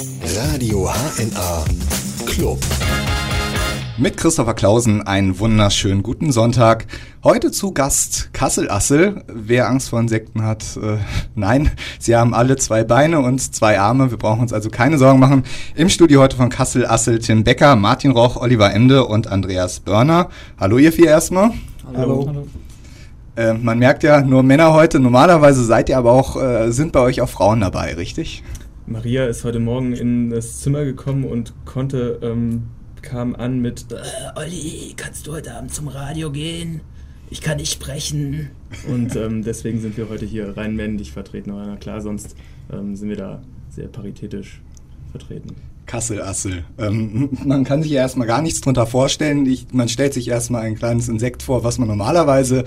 Radio HNA Club. Mit Christopher Clausen einen wunderschönen guten Sonntag. Heute zu Gast Kassel-Assel. Wer Angst vor Insekten hat, äh, nein, sie haben alle zwei Beine und zwei Arme. Wir brauchen uns also keine Sorgen machen. Im Studio heute von Kassel-Assel Tim Becker, Martin Roch, Oliver Ende und Andreas Börner. Hallo ihr vier erstmal. Hallo. Hallo. Äh, man merkt ja nur Männer heute. Normalerweise seid ihr aber auch, äh, sind bei euch auch Frauen dabei, richtig? Maria ist heute Morgen in das Zimmer gekommen und konnte ähm, kam an mit äh, Olli, kannst du heute Abend zum Radio gehen? Ich kann nicht sprechen. Und ähm, deswegen sind wir heute hier rein männlich vertreten. Aber na klar, sonst ähm, sind wir da sehr paritätisch vertreten. Kassel-Assel. Ähm, man kann sich ja erstmal gar nichts drunter vorstellen. Ich, man stellt sich erstmal ein kleines Insekt vor, was man normalerweise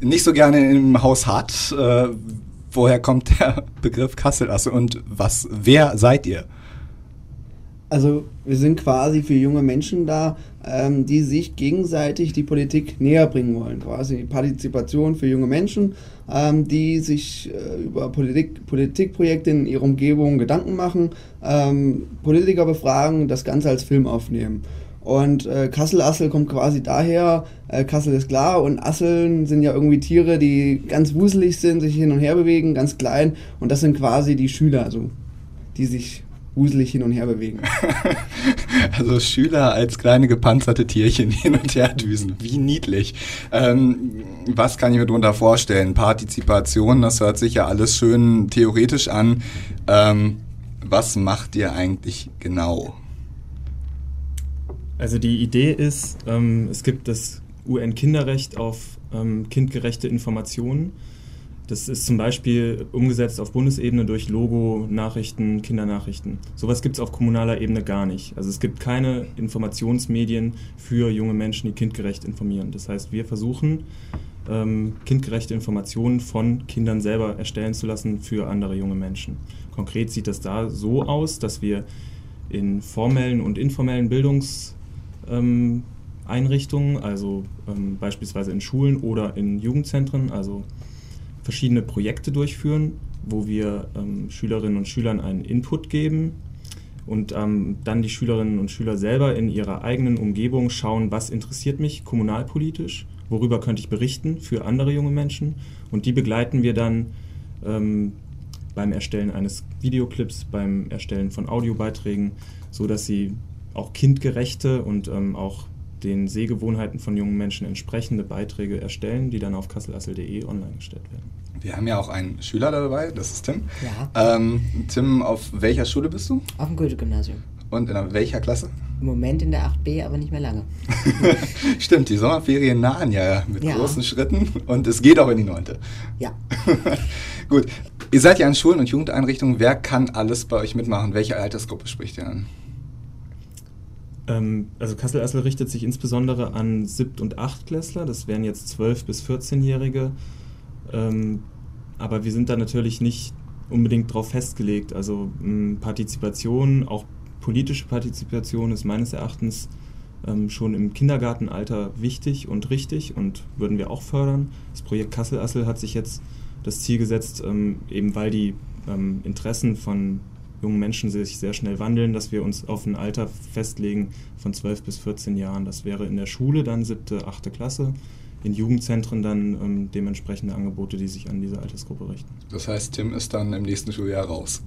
nicht so gerne im Haus hat. Äh, woher kommt der Begriff Kassel-Assel und was, wer seid ihr? Also wir sind quasi für junge Menschen da, ähm, die sich gegenseitig die Politik näher bringen wollen. Quasi Partizipation für junge Menschen, ähm, die sich äh, über Politik, Politikprojekte in ihrer Umgebung Gedanken machen, ähm, Politiker befragen, das Ganze als Film aufnehmen. Und äh, Kassel-Assel kommt quasi daher, äh, Kassel ist klar und Asseln sind ja irgendwie Tiere, die ganz wuselig sind, sich hin und her bewegen, ganz klein und das sind quasi die Schüler, also die sich wuselig hin und her bewegen. also Schüler als kleine gepanzerte Tierchen hin und her düsen. Wie niedlich. Ähm, was kann ich mir darunter vorstellen? Partizipation, das hört sich ja alles schön theoretisch an. Ähm, was macht ihr eigentlich genau? Also die Idee ist, ähm, es gibt das UN-Kinderrecht auf ähm, kindgerechte Informationen. Das ist zum Beispiel umgesetzt auf Bundesebene durch Logo, Nachrichten, Kindernachrichten. Sowas gibt es auf kommunaler Ebene gar nicht. Also es gibt keine Informationsmedien für junge Menschen, die kindgerecht informieren. Das heißt, wir versuchen, ähm, kindgerechte Informationen von Kindern selber erstellen zu lassen für andere junge Menschen. Konkret sieht das da so aus, dass wir in formellen und informellen Bildungseinrichtungen, ähm, also ähm, beispielsweise in Schulen oder in Jugendzentren, also verschiedene Projekte durchführen, wo wir ähm, Schülerinnen und Schülern einen Input geben und ähm, dann die Schülerinnen und Schüler selber in ihrer eigenen Umgebung schauen, was interessiert mich kommunalpolitisch, worüber könnte ich berichten für andere junge Menschen. Und die begleiten wir dann ähm, beim Erstellen eines Videoclips, beim Erstellen von Audiobeiträgen, so dass sie auch kindgerechte und ähm, auch den Sehgewohnheiten von jungen Menschen entsprechende Beiträge erstellen, die dann auf kasselassel.de online gestellt werden. Wir haben ja auch einen Schüler dabei, das ist Tim. Ja. Ähm, Tim, auf welcher Schule bist du? Auf dem Goethe-Gymnasium. Und in welcher Klasse? Im Moment in der 8b, aber nicht mehr lange. Stimmt, die Sommerferien nahen ja mit ja. großen Schritten und es geht auch in die 9. Ja. Gut, ihr seid ja an Schulen und Jugendeinrichtungen. Wer kann alles bei euch mitmachen? Welche Altersgruppe spricht ihr an? Ähm, also Kassel-Assel richtet sich insbesondere an Siebt- und Achtklässler. Das wären jetzt 12- bis 14-Jährige. Ähm, aber wir sind da natürlich nicht unbedingt darauf festgelegt. Also Partizipation, auch politische Partizipation ist meines Erachtens ähm, schon im Kindergartenalter wichtig und richtig und würden wir auch fördern. Das Projekt Kassel-Assel hat sich jetzt das Ziel gesetzt, eben weil die Interessen von jungen Menschen sich sehr schnell wandeln, dass wir uns auf ein Alter festlegen von 12 bis 14 Jahren. Das wäre in der Schule dann siebte, achte Klasse, in Jugendzentren dann ähm, dementsprechende Angebote, die sich an diese Altersgruppe richten. Das heißt, Tim ist dann im nächsten Schuljahr raus.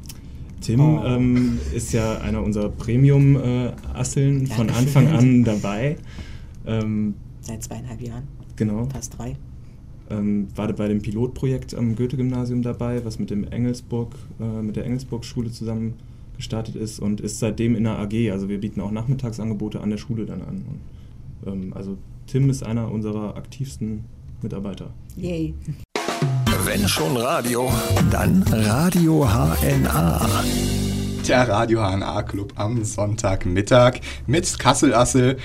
Tim oh. ähm, ist ja einer unserer Premium-Asseln äh, von Anfang an dabei. Ähm, Seit zweieinhalb Jahren. Genau. Fast drei. Ähm, war bei dem Pilotprojekt am Goethe-Gymnasium dabei, was mit dem Engelsburg, äh, mit der Engelsburg-Schule zusammen gestartet ist und ist seitdem in der AG. Also wir bieten auch Nachmittagsangebote an der Schule dann an. Und, ähm, also Tim ist einer unserer aktivsten Mitarbeiter. Yay. Wenn schon Radio, dann Radio HNA. Der Radio HNA Club am Sonntagmittag mit Kassel Assel,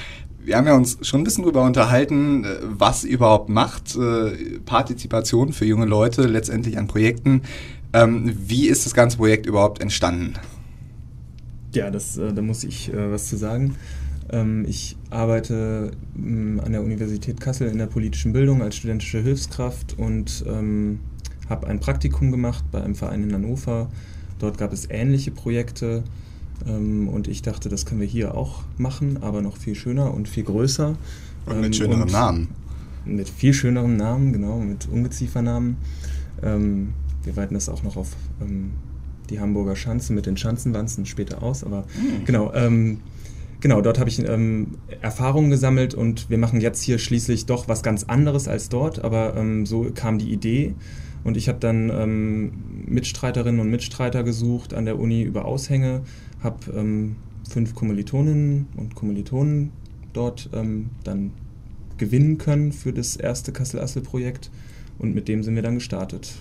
wir haben ja uns schon ein bisschen darüber unterhalten, äh, was überhaupt macht äh, Partizipation für junge Leute letztendlich an Projekten. Ähm, wie ist das ganze Projekt überhaupt entstanden? Ja, das, äh, da muss ich was zu sagen. Ähm, ich arbeite mm, an der Universität Kassel in der politischen Bildung als studentische Hilfskraft und ähm, habe ein Praktikum gemacht bei einem Verein in Hannover. Dort gab es ähnliche Projekte Ähm, und ich dachte, das können wir hier auch machen, aber noch viel schöner und viel größer. Und mit Ähm, schönerem und Namen. Mit viel schönerem Namen, genau, mit Ungeziefernamen. Ähm, wir weiten das auch noch auf ähm, die Hamburger Schanze mit den Schanzenwanzen später aus, aber genau. Ähm, Genau, dort habe ich ähm, Erfahrungen gesammelt und wir machen jetzt hier schließlich doch was ganz anderes als dort, aber ähm, so kam die Idee und ich habe dann ähm, Mitstreiterinnen und Mitstreiter gesucht an der Uni über Aushänge, habe ähm, fünf Kommilitoninnen und Kommilitonen dort ähm, dann gewinnen können für das erste Kassel-Assel-Projekt und mit dem sind wir dann gestartet.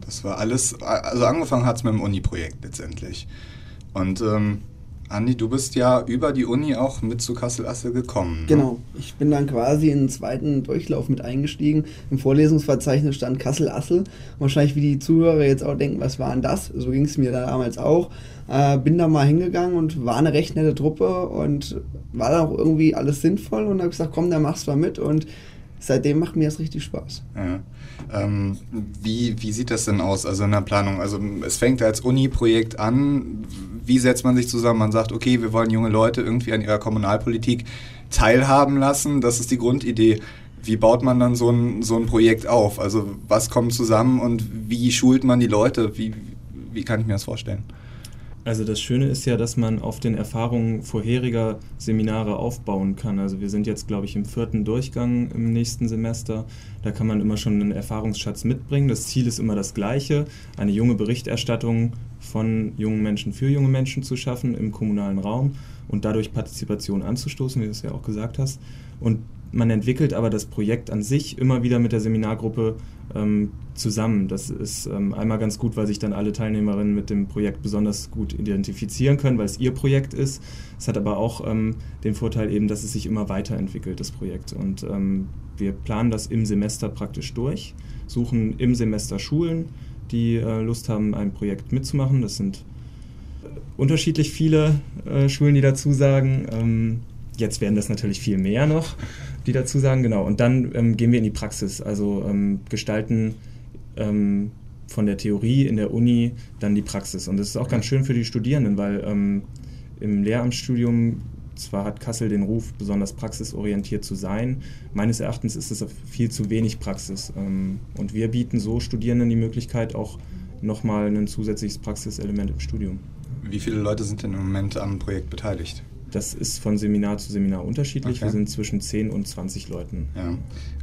Das war alles, also angefangen hat es mit dem Uni-Projekt letztendlich. Und ähm, Andi, du bist ja über die Uni auch mit zu Kassel-Assel gekommen. Ne? Genau, ich bin dann quasi in den zweiten Durchlauf mit eingestiegen. Im Vorlesungsverzeichnis stand Kassel-Assel. Wahrscheinlich wie die Zuhörer jetzt auch denken, was war denn das? So ging es mir da damals auch. Äh, bin da mal hingegangen und war eine recht nette Truppe und war dann auch irgendwie alles sinnvoll und habe gesagt, komm, da machst du mal mit und seitdem macht mir das richtig Spaß. Ja. Ähm, wie, wie sieht das denn aus, also in der Planung? Also es fängt als Uni-Projekt an. Wie setzt man sich zusammen? Man sagt, okay, wir wollen junge Leute irgendwie an ihrer Kommunalpolitik teilhaben lassen. Das ist die Grundidee. Wie baut man dann so ein, so ein Projekt auf? Also was kommt zusammen und wie schult man die Leute? Wie, wie kann ich mir das vorstellen? Also das Schöne ist ja, dass man auf den Erfahrungen vorheriger Seminare aufbauen kann. Also wir sind jetzt, glaube ich, im vierten Durchgang im nächsten Semester. Da kann man immer schon einen Erfahrungsschatz mitbringen. Das Ziel ist immer das gleiche, eine junge Berichterstattung von jungen Menschen für junge Menschen zu schaffen im kommunalen Raum und dadurch Partizipation anzustoßen, wie du es ja auch gesagt hast. Und man entwickelt aber das Projekt an sich immer wieder mit der Seminargruppe ähm, zusammen. Das ist ähm, einmal ganz gut, weil sich dann alle Teilnehmerinnen mit dem Projekt besonders gut identifizieren können, weil es ihr Projekt ist. Es hat aber auch ähm, den Vorteil eben, dass es sich immer weiterentwickelt, das Projekt. Und ähm, wir planen das im Semester praktisch durch, suchen im Semester Schulen, die äh, Lust haben, ein Projekt mitzumachen. Das sind äh, unterschiedlich viele äh, Schulen, die dazu sagen. Ähm, jetzt werden das natürlich viel mehr noch, die dazu sagen, genau. Und dann ähm, gehen wir in die Praxis, also ähm, gestalten ähm, von der Theorie in der Uni dann die Praxis. Und das ist auch ganz schön für die Studierenden, weil ähm, im Lehramtsstudium zwar hat Kassel den Ruf, besonders praxisorientiert zu sein. Meines Erachtens ist es viel zu wenig Praxis. Ähm, und wir bieten so Studierenden die Möglichkeit, auch nochmal ein zusätzliches Praxiselement im Studium. Wie viele Leute sind denn im Moment am Projekt beteiligt? Das ist von Seminar zu Seminar unterschiedlich. Okay. Wir sind zwischen 10 und 20 Leuten. Ja.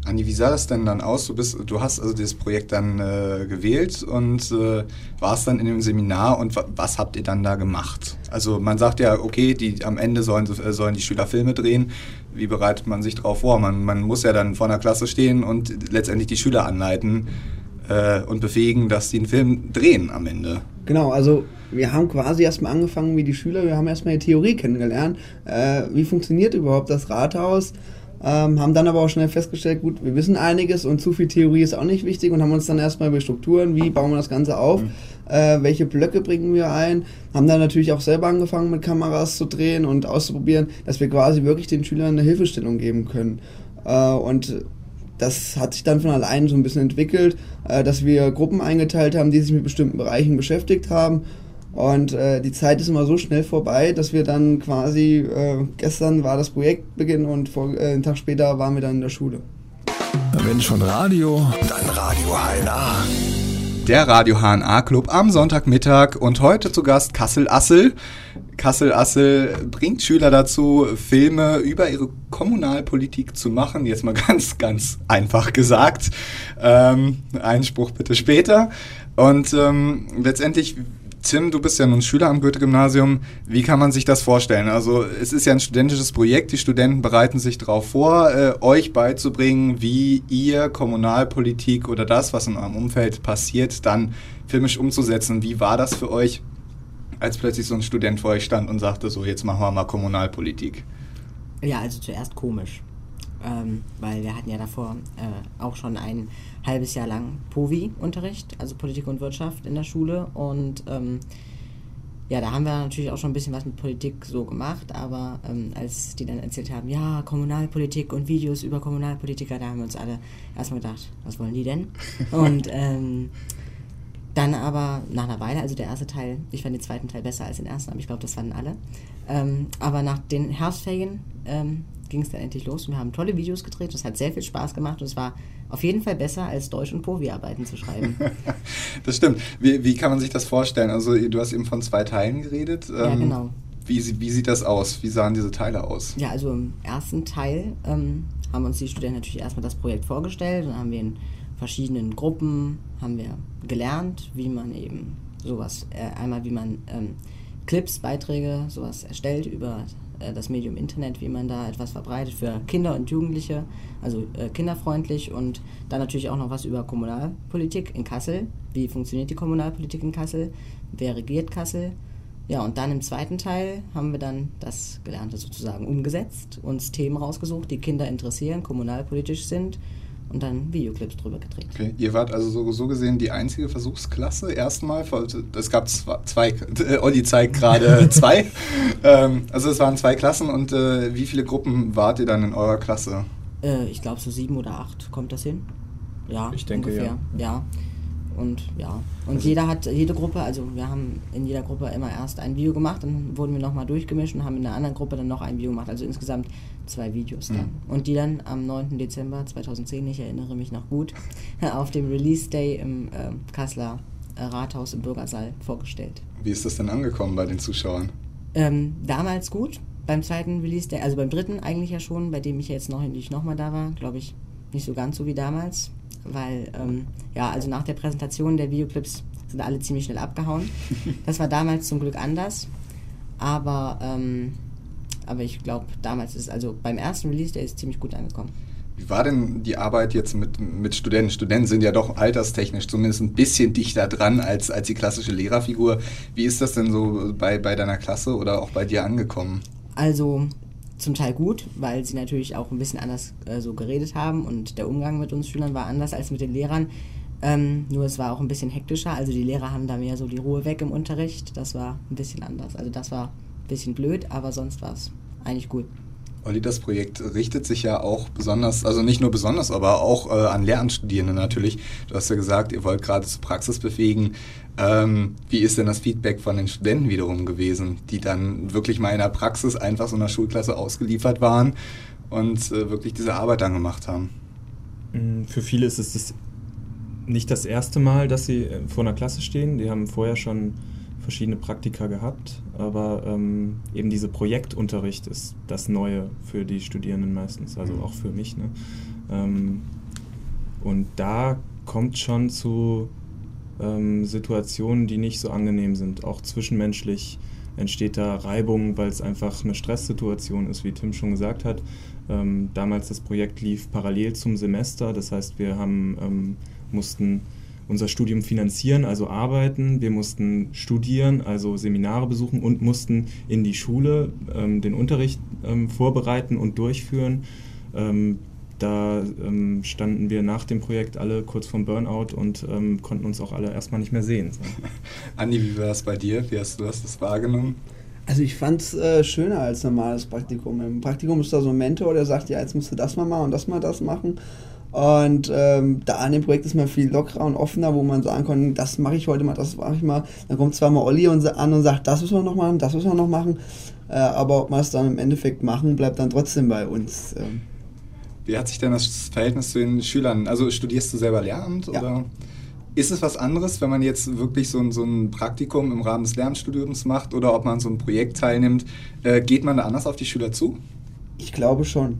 Andi, wie sah das denn dann aus? Du, bist, du hast also dieses Projekt dann äh, gewählt und äh, warst dann in dem Seminar und was habt ihr dann da gemacht? Also man sagt ja, okay, die, am Ende sollen, äh, sollen die Schüler Filme drehen. Wie bereitet man sich darauf vor? Man, man muss ja dann vor einer Klasse stehen und letztendlich die Schüler anleiten äh, und befähigen, dass sie einen Film drehen am Ende. Genau, also wir haben quasi erstmal angefangen wie die Schüler, wir haben erstmal die Theorie kennengelernt, äh, wie funktioniert überhaupt das Rathaus, ähm, haben dann aber auch schnell festgestellt, gut, wir wissen einiges und zu viel Theorie ist auch nicht wichtig und haben uns dann erstmal über Strukturen, wie bauen wir das Ganze auf, mhm. äh, welche Blöcke bringen wir ein, haben dann natürlich auch selber angefangen mit Kameras zu drehen und auszuprobieren, dass wir quasi wirklich den Schülern eine Hilfestellung geben können. Äh, und das hat sich dann von allein so ein bisschen entwickelt, äh, dass wir Gruppen eingeteilt haben, die sich mit bestimmten Bereichen beschäftigt haben. Und äh, die Zeit ist immer so schnell vorbei, dass wir dann quasi, äh, gestern war das Projektbeginn und vor, äh, einen Tag später waren wir dann in der Schule. Wenn schon Radio, dann Radio HNA. Der Radio HNA Club am Sonntagmittag und heute zu Gast Kassel Assel. Kassel Assel bringt Schüler dazu, Filme über ihre Kommunalpolitik zu machen. Jetzt mal ganz, ganz einfach gesagt. Ähm, Einspruch bitte später. Und ähm, letztendlich Tim, du bist ja nun Schüler am Goethe-Gymnasium. Wie kann man sich das vorstellen? Also es ist ja ein studentisches Projekt. Die Studenten bereiten sich darauf vor, äh, euch beizubringen, wie ihr Kommunalpolitik oder das, was in eurem Umfeld passiert, dann filmisch umzusetzen. Wie war das für euch, als plötzlich so ein Student vor euch stand und sagte, so jetzt machen wir mal Kommunalpolitik? Ja, also zuerst komisch. Ähm, weil wir hatten ja davor äh, auch schon ein halbes Jahr lang POVI-Unterricht, also Politik und Wirtschaft in der Schule. Und ähm, ja, da haben wir natürlich auch schon ein bisschen was mit Politik so gemacht, aber ähm, als die dann erzählt haben, ja, Kommunalpolitik und Videos über Kommunalpolitiker, da haben wir uns alle erstmal gedacht, was wollen die denn? und ähm, Dann aber nach einer Weile, also der erste Teil, ich fand den zweiten Teil besser als den ersten, aber ich glaube, das fanden alle. Ähm, aber nach den Herbstferien ähm, ging es dann endlich los und wir haben tolle Videos gedreht. Es hat sehr viel Spaß gemacht und es war auf jeden Fall besser, als Deutsch- und Povi-Arbeiten zu schreiben. das stimmt. Wie, wie, kann man sich das vorstellen? Also du hast eben von zwei Teilen geredet. Ja, ähm, genau. Wie, wie sieht das aus? Wie sahen diese Teile aus? Ja, also im ersten Teil ähm, haben uns die Studenten natürlich erstmal das Projekt vorgestellt und haben wir in verschiedenen Gruppen haben wir gelernt, wie man eben sowas, äh, einmal wie man ähm, Clips, Beiträge, sowas erstellt über äh, das Medium Internet, wie man da etwas verbreitet für Kinder und Jugendliche, also äh, kinderfreundlich und dann natürlich auch noch was über Kommunalpolitik in Kassel. Wie funktioniert die Kommunalpolitik in Kassel? Wer regiert Kassel? Ja, und dann im zweiten Teil haben wir dann das Gelernte sozusagen umgesetzt, uns Themen rausgesucht, die Kinder interessieren, kommunalpolitisch sind und dann Videoclips drüber gedreht. Okay, ihr wart also so, so gesehen die einzige Versuchsklasse erstmal. Es gab zwei, äh, Olli zeigt gerade zwei. Ähm, also es waren zwei Klassen und äh, wie viele Gruppen wart ihr dann in eurer Klasse? Äh, ich glaube so sieben oder acht kommt das hin. Ja, ich denke ungefähr. ja. ja. Und ja, und also jeder hat, jede Gruppe, also wir haben in jeder Gruppe immer erst ein Video gemacht, dann wurden wir nochmal durchgemischt und haben in einer anderen Gruppe dann noch ein Video gemacht, also insgesamt zwei Videos dann. Mhm. Und die dann am 9. Dezember 2010, ich erinnere mich noch gut, auf dem Release Day im äh, Kasseler äh, Rathaus im Bürgersaal vorgestellt. Wie ist das denn angekommen bei den Zuschauern? Ähm, damals gut, beim zweiten Release Day, also beim dritten eigentlich ja schon, bei dem ich jetzt noch nicht nochmal da war, glaube ich, nicht so ganz so wie damals weil ähm, ja, also nach der Präsentation der Videoclips sind alle ziemlich schnell abgehauen. Das war damals zum Glück anders, aber, ähm, aber ich glaube, damals ist also beim ersten Release, der ist ziemlich gut angekommen. Wie war denn die Arbeit jetzt mit, mit Studenten? Studenten sind ja doch alterstechnisch zumindest ein bisschen dichter dran als, als die klassische Lehrerfigur. Wie ist das denn so bei, bei deiner Klasse oder auch bei dir angekommen? Also zum Teil gut, weil sie natürlich auch ein bisschen anders äh, so geredet haben und der Umgang mit uns Schülern war anders als mit den Lehrern. Ähm, nur es war auch ein bisschen hektischer, also die Lehrer haben da mehr so die Ruhe weg im Unterricht. Das war ein bisschen anders. Also das war ein bisschen blöd, aber sonst war es eigentlich gut. Olli, das Projekt richtet sich ja auch besonders, also nicht nur besonders, aber auch äh, an Lehramtsstudierende natürlich. Du hast ja gesagt, ihr wollt gerade zur Praxis befähigen. Ähm, wie ist denn das Feedback von den Studenten wiederum gewesen, die dann wirklich mal in der Praxis einfach so einer Schulklasse ausgeliefert waren und äh, wirklich diese Arbeit dann gemacht haben? Mm, für viele ist es nicht das erste Mal, dass sie äh, vor einer Klasse stehen. Die haben vorher schon verschiedene Praktika gehabt, aber ähm, eben dieser Projektunterricht ist das Neue für die Studierenden meistens, also mhm. auch für mich. Ne? Ähm, und da kommt schon zu ähm, Situationen, die nicht so angenehm sind. Auch zwischenmenschlich entsteht da Reibung, weil es einfach eine Stresssituation ist, wie Tim schon gesagt hat. Ähm, damals das Projekt lief parallel zum Semester, das heißt, wir haben, ähm, mussten unser Studium finanzieren, also arbeiten. Wir mussten studieren, also Seminare besuchen und mussten in die Schule ähm, den Unterricht ähm, vorbereiten und durchführen. Ähm, da ähm, standen wir nach dem Projekt alle kurz vorm Burnout und ähm, konnten uns auch alle erstmal nicht mehr sehen. So. Andi, wie war es bei dir? Wie hast du hast das wahrgenommen? Also ich fand es äh, schöner als normales Praktikum. Im Praktikum ist da so ein Mentor, der sagt, ja, jetzt musst du das mal machen und das mal das machen. Und ähm, da an dem Projekt ist man viel lockerer und offener, wo man sagen kann, das mache ich heute mal, das mache ich mal. Dann kommt zwar mal Olli und, an und sagt, das müssen wir noch machen, das müssen wir noch machen. Äh, aber ob wir es dann im Endeffekt machen, bleibt dann trotzdem bei uns. Ähm. Wie hat sich denn das Verhältnis zu den Schülern? Also studierst du selber Lehramt ja. oder ist es was anderes, wenn man jetzt wirklich so ein, so ein Praktikum im Rahmen des Lernstudiums macht oder ob man so ein Projekt teilnimmt? Äh, geht man da anders auf die Schüler zu? Ich glaube schon,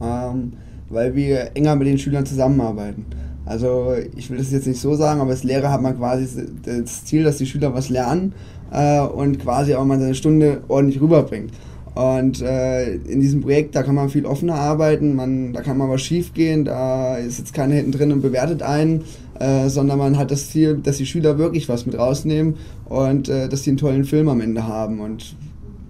ähm, weil wir enger mit den Schülern zusammenarbeiten. Also ich will das jetzt nicht so sagen, aber als Lehrer hat man quasi das Ziel, dass die Schüler was lernen äh, und quasi auch mal seine Stunde ordentlich rüberbringt. Und äh, in diesem Projekt, da kann man viel offener arbeiten, man, da kann mal was schief gehen, da ist jetzt keiner hinten drin und bewertet einen, äh, sondern man hat das Ziel, dass die Schüler wirklich was mit rausnehmen und äh, dass sie einen tollen Film am Ende haben. Und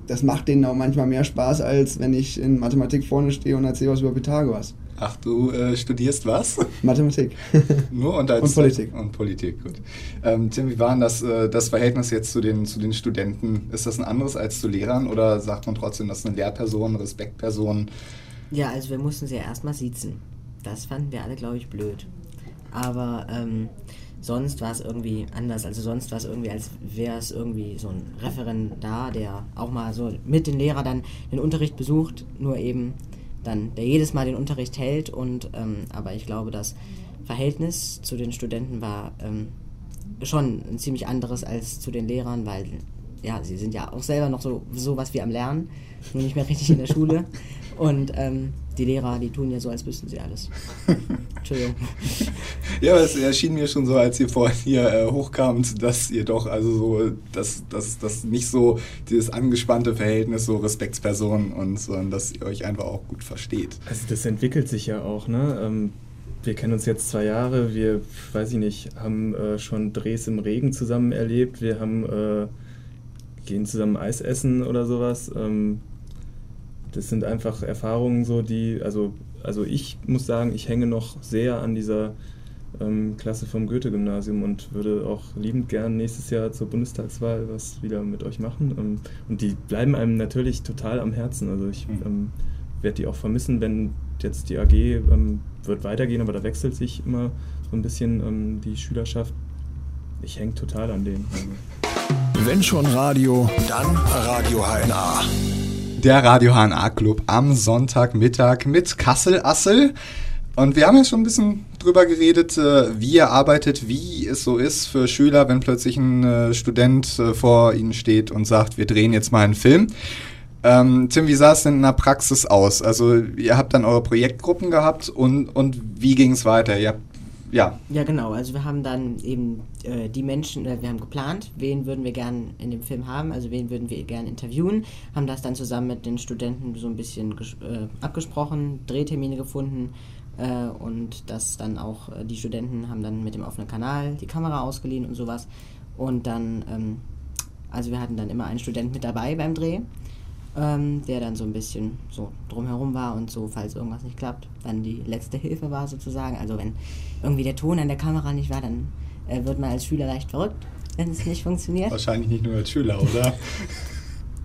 das macht denen auch manchmal mehr Spaß, als wenn ich in Mathematik vorne stehe und erzähle was über Pythagoras. Ach, du äh, studierst was? Mathematik. Nur und, als, und Politik. Und Politik, gut. Ähm, Tim, wie war denn das, äh, das Verhältnis jetzt zu den, zu den Studenten? Ist das ein anderes als zu Lehrern oder sagt man trotzdem, das ist eine Lehrperson, eine Respektperson? Ja, also wir mussten sie ja erstmal siezen. Das fanden wir alle, glaube ich, blöd. Aber ähm, sonst war es irgendwie anders. Also sonst war es irgendwie, als wäre es irgendwie so ein Referent da, der auch mal so mit den Lehrer dann den Unterricht besucht, nur eben dann, der jedes Mal den Unterricht hält. Und ähm, aber ich glaube, das Verhältnis zu den Studenten war ähm, schon ein ziemlich anderes als zu den Lehrern, weil ja, sie sind ja auch selber noch so sowas wie am Lernen, nur nicht mehr richtig in der Schule. Und ähm, die Lehrer, die tun ja so, als wüssten sie alles. Entschuldigung. Ja, aber es erschien mir schon so, als ihr vorhin hier äh, hochkamt, dass ihr doch also so, dass das dass nicht so dieses angespannte Verhältnis, so Respektspersonen und sondern dass ihr euch einfach auch gut versteht. Also das entwickelt sich ja auch, ne? Ähm, wir kennen uns jetzt zwei Jahre, wir, weiß ich nicht, haben äh, schon Drehs im Regen zusammen erlebt, wir haben, äh, gehen zusammen Eis essen oder sowas. Ähm, das sind einfach Erfahrungen so, die, also, also ich muss sagen, ich hänge noch sehr an dieser ähm, Klasse vom Goethe-Gymnasium und würde auch liebend gern nächstes Jahr zur Bundestagswahl was wieder mit euch machen. Ähm, und die bleiben einem natürlich total am Herzen. Also ich Mhm. ähm, werde die auch vermissen, wenn jetzt die AG ähm, wird weitergehen, aber da wechselt sich immer so ein bisschen ähm, die Schülerschaft. Ich hänge total an denen. Also. Wenn schon Radio, dann Radio HNA. Der Radio HNA Club am Sonntagmittag mit Kassel Assel. Und wir haben ja schon ein bisschen drüber geredet, äh, wie ihr arbeitet, wie es so ist für Schüler, wenn plötzlich ein äh, Student äh, vor ihnen steht und sagt, wir drehen jetzt mal einen Film. Ähm, Tim, wie sah es denn in der Praxis aus? Also ihr habt dann eure Projektgruppen gehabt und, und wie ging es weiter? Ihr habt, ja, Ja, genau. Also wir haben dann eben äh, die Menschen, äh, wir haben geplant, wen würden wir gern in dem Film haben, also wen würden wir gern interviewen, haben das dann zusammen mit den Studenten so ein bisschen äh, abgesprochen, Drehtermine gefunden äh, und das dann auch, äh, die Studenten haben dann mit dem offenen Kanal die Kamera ausgeliehen und sowas. Und dann, ähm, also wir hatten dann immer einen Student mit dabei beim Dreh ähm, der dann so ein bisschen so drumherum war und so, falls irgendwas nicht klappt, dann die letzte Hilfe war sozusagen. Also wenn irgendwie der Ton an der Kamera nicht war, dann äh, wird man als Schüler leicht verrückt, wenn es nicht funktioniert. wahrscheinlich nicht nur als Schüler, oder?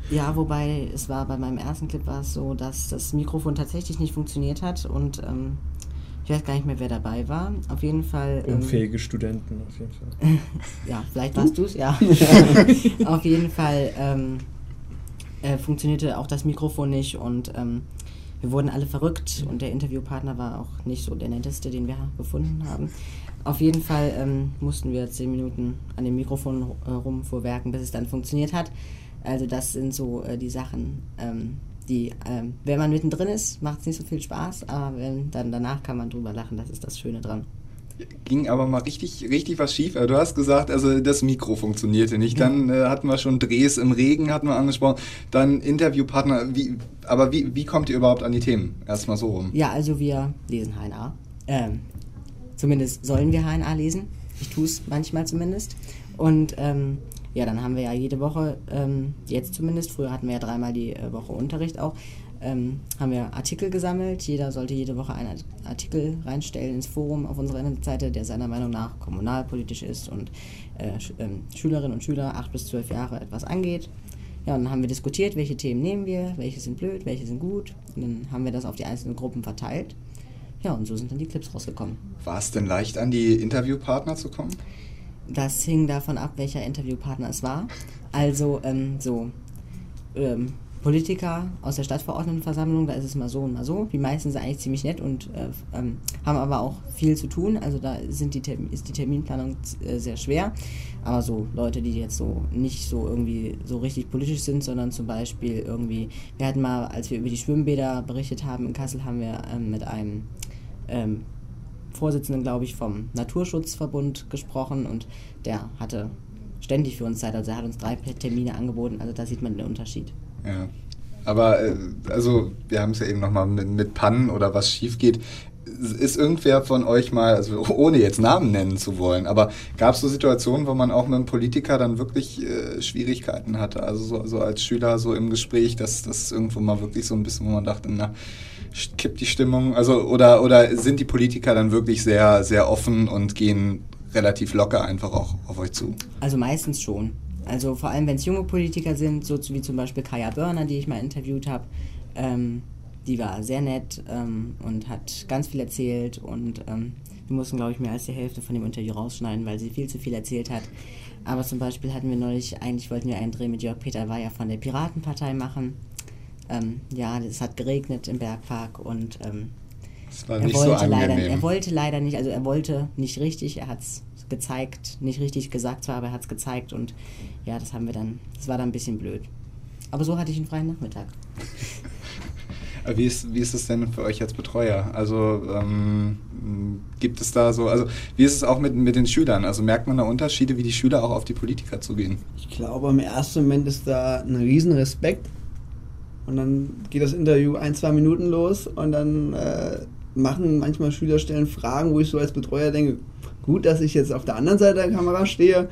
Ja, wobei es war bei meinem ersten Clip war es so, dass das Mikrofon tatsächlich nicht funktioniert hat und ähm, ich weiß gar nicht mehr, wer dabei war. Auf jeden Fall. ähm, Unfähige Studenten auf jeden Fall. Ja, vielleicht warst du es, ja. Auf jeden Fall ähm, äh, funktionierte auch das Mikrofon nicht und ähm, wir wurden alle verrückt und der Interviewpartner war auch nicht so der netteste, den wir gefunden haben. Auf jeden Fall ähm, mussten wir zehn Minuten an dem Mikrofon äh, rumvorwerken, bis es dann funktioniert hat. Also das sind so äh, die Sachen, ähm, die, ähm, wenn man mittendrin ist, macht es nicht so viel Spaß, aber wenn, dann danach kann man drüber lachen, das ist das Schöne dran. Ging aber mal richtig, richtig was schief. Du hast gesagt, also das Mikro funktionierte nicht. Dann äh, hatten wir schon Drehs im Regen, hatten wir angesprochen. Dann Interviewpartner. Wie, aber wie, wie kommt ihr überhaupt an die Themen? Erstmal so rum. Ja, also wir lesen HNA. Ähm, zumindest sollen wir HNA lesen. Ich tue es manchmal zumindest. Und ähm, ja, dann haben wir ja jede Woche, ähm, jetzt zumindest, früher hatten wir ja dreimal die äh, Woche Unterricht auch, ähm, haben wir Artikel gesammelt. Jeder sollte jede Woche einen Artikel reinstellen ins Forum auf unserer Internetseite, der seiner Meinung nach kommunalpolitisch ist und äh, Sch ähm, Schülerinnen und Schüler 8 bis 12 Jahre etwas angeht. Ja, und dann haben wir diskutiert, welche Themen nehmen wir, welche sind blöd, welche sind gut. Und dann haben wir das auf die einzelnen Gruppen verteilt. Ja, und so sind dann die Clips rausgekommen. War es denn leicht, an die Interviewpartner zu kommen? Das hing davon ab, welcher Interviewpartner es war. Also ähm, so ähm, Politiker aus der Stadtverordnetenversammlung, da ist es mal so und mal so. Die meisten sind eigentlich ziemlich nett und äh, ähm, haben aber auch viel zu tun. Also da sind die ist die Terminplanung äh, sehr schwer. Aber so Leute, die jetzt so nicht so irgendwie so richtig politisch sind, sondern zum Beispiel irgendwie, wir hatten mal, als wir über die Schwimmbäder berichtet haben in Kassel, haben wir ähm, mit einem ähm, Vorsitzenden, glaube ich, vom Naturschutzverbund gesprochen und der hatte ständig für uns Zeit. Also er hat uns drei Termine angeboten. Also da sieht man den Unterschied. Ja. Aber, äh, also, wir haben es ja eben nochmal mit, mit Pannen oder was schief geht. Ist irgendwer von euch mal, also ohne jetzt Namen nennen zu wollen, aber gab es so Situationen, wo man auch mit einem Politiker dann wirklich äh, Schwierigkeiten hatte? Also so, so als Schüler so im Gespräch, dass das irgendwo mal wirklich so ein bisschen, wo man dachte, na, kippt die Stimmung? Also, oder, oder sind die Politiker dann wirklich sehr, sehr offen und gehen relativ locker einfach auch auf euch zu? Also meistens schon. Also vor allem, wenn es junge Politiker sind, so wie zum Beispiel Kaya Börner, die ich mal interviewt habe, ähm, die war sehr nett ähm, und hat ganz viel erzählt und ähm, wir mussten, glaube ich, mehr als die Hälfte von dem Interview rausschneiden, weil sie viel zu viel erzählt hat. Aber zum Beispiel hatten wir neulich, eigentlich wollten wir einen Dreh mit Jörg Peter Weyer von der Piratenpartei machen. Ähm, ja, es hat geregnet im Bergpark und ähm, er wollte so leider, er wollte leider nicht, also er wollte nicht richtig, er hat es gezeigt, nicht richtig gesagt zwar, aber er hat es gezeigt und ja, das haben wir dann, das war dann ein bisschen blöd. Aber so hatte ich einen freien Nachmittag. Wie ist, wie ist es denn für euch als Betreuer? Also ähm, gibt es da so, also wie ist es auch mit, mit den Schülern? Also merkt man da Unterschiede, wie die Schüler auch auf die Politiker zugehen? Ich glaube, im ersten Moment ist da ein riesen Respekt. Und dann geht das Interview ein, zwei Minuten los und dann äh, machen manchmal Schüler stellen Fragen, wo ich so als Betreuer denke, gut, dass ich jetzt auf der anderen Seite der Kamera stehe.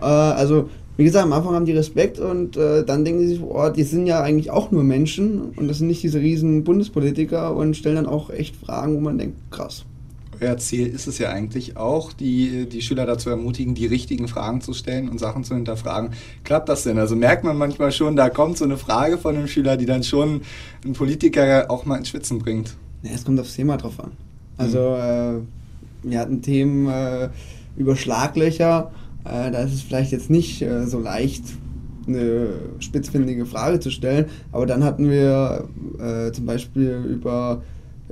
Äh, also, wie gesagt, am Anfang haben die Respekt und äh, dann denken sie sich, oh, die sind ja eigentlich auch nur Menschen und das sind nicht diese riesen Bundespolitiker und stellen dann auch echt Fragen, wo man denkt, krass. Euer Ziel ist es ja eigentlich auch, die, die Schüler dazu ermutigen, die richtigen Fragen zu stellen und Sachen zu hinterfragen. Klappt das denn? Also merkt man manchmal schon, da kommt so eine Frage von einem Schüler, die dann schon einen Politiker auch mal ins Schwitzen bringt. Ja, es kommt aufs Thema drauf an. Also, äh, wir hatten Themen äh, über Schlaglöcher. Äh, da ist es vielleicht jetzt nicht äh, so leicht, eine spitzfindige Frage zu stellen. Aber dann hatten wir äh, zum Beispiel über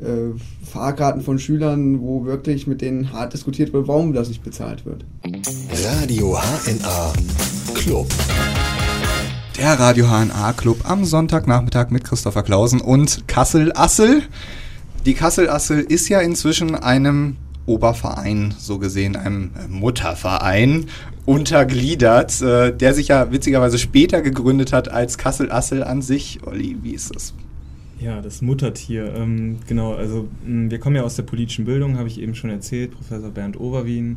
äh, Fahrkarten von Schülern, wo wirklich mit denen hart diskutiert wird, warum das nicht bezahlt wird. Radio HNA Club. Der Radio HNA Club am Sonntagnachmittag mit Christopher Klausen und Kassel Assel. Die Kassel Assel ist ja inzwischen einem Oberverein, so gesehen einem Mutterverein, untergliedert, äh, der sich ja witzigerweise später gegründet hat als Kassel Assel an sich. Olli, wie ist das? Ja, das Muttertier. Ähm, genau, also mh, wir kommen ja aus der politischen Bildung, habe ich eben schon erzählt. Professor Bernd Overwien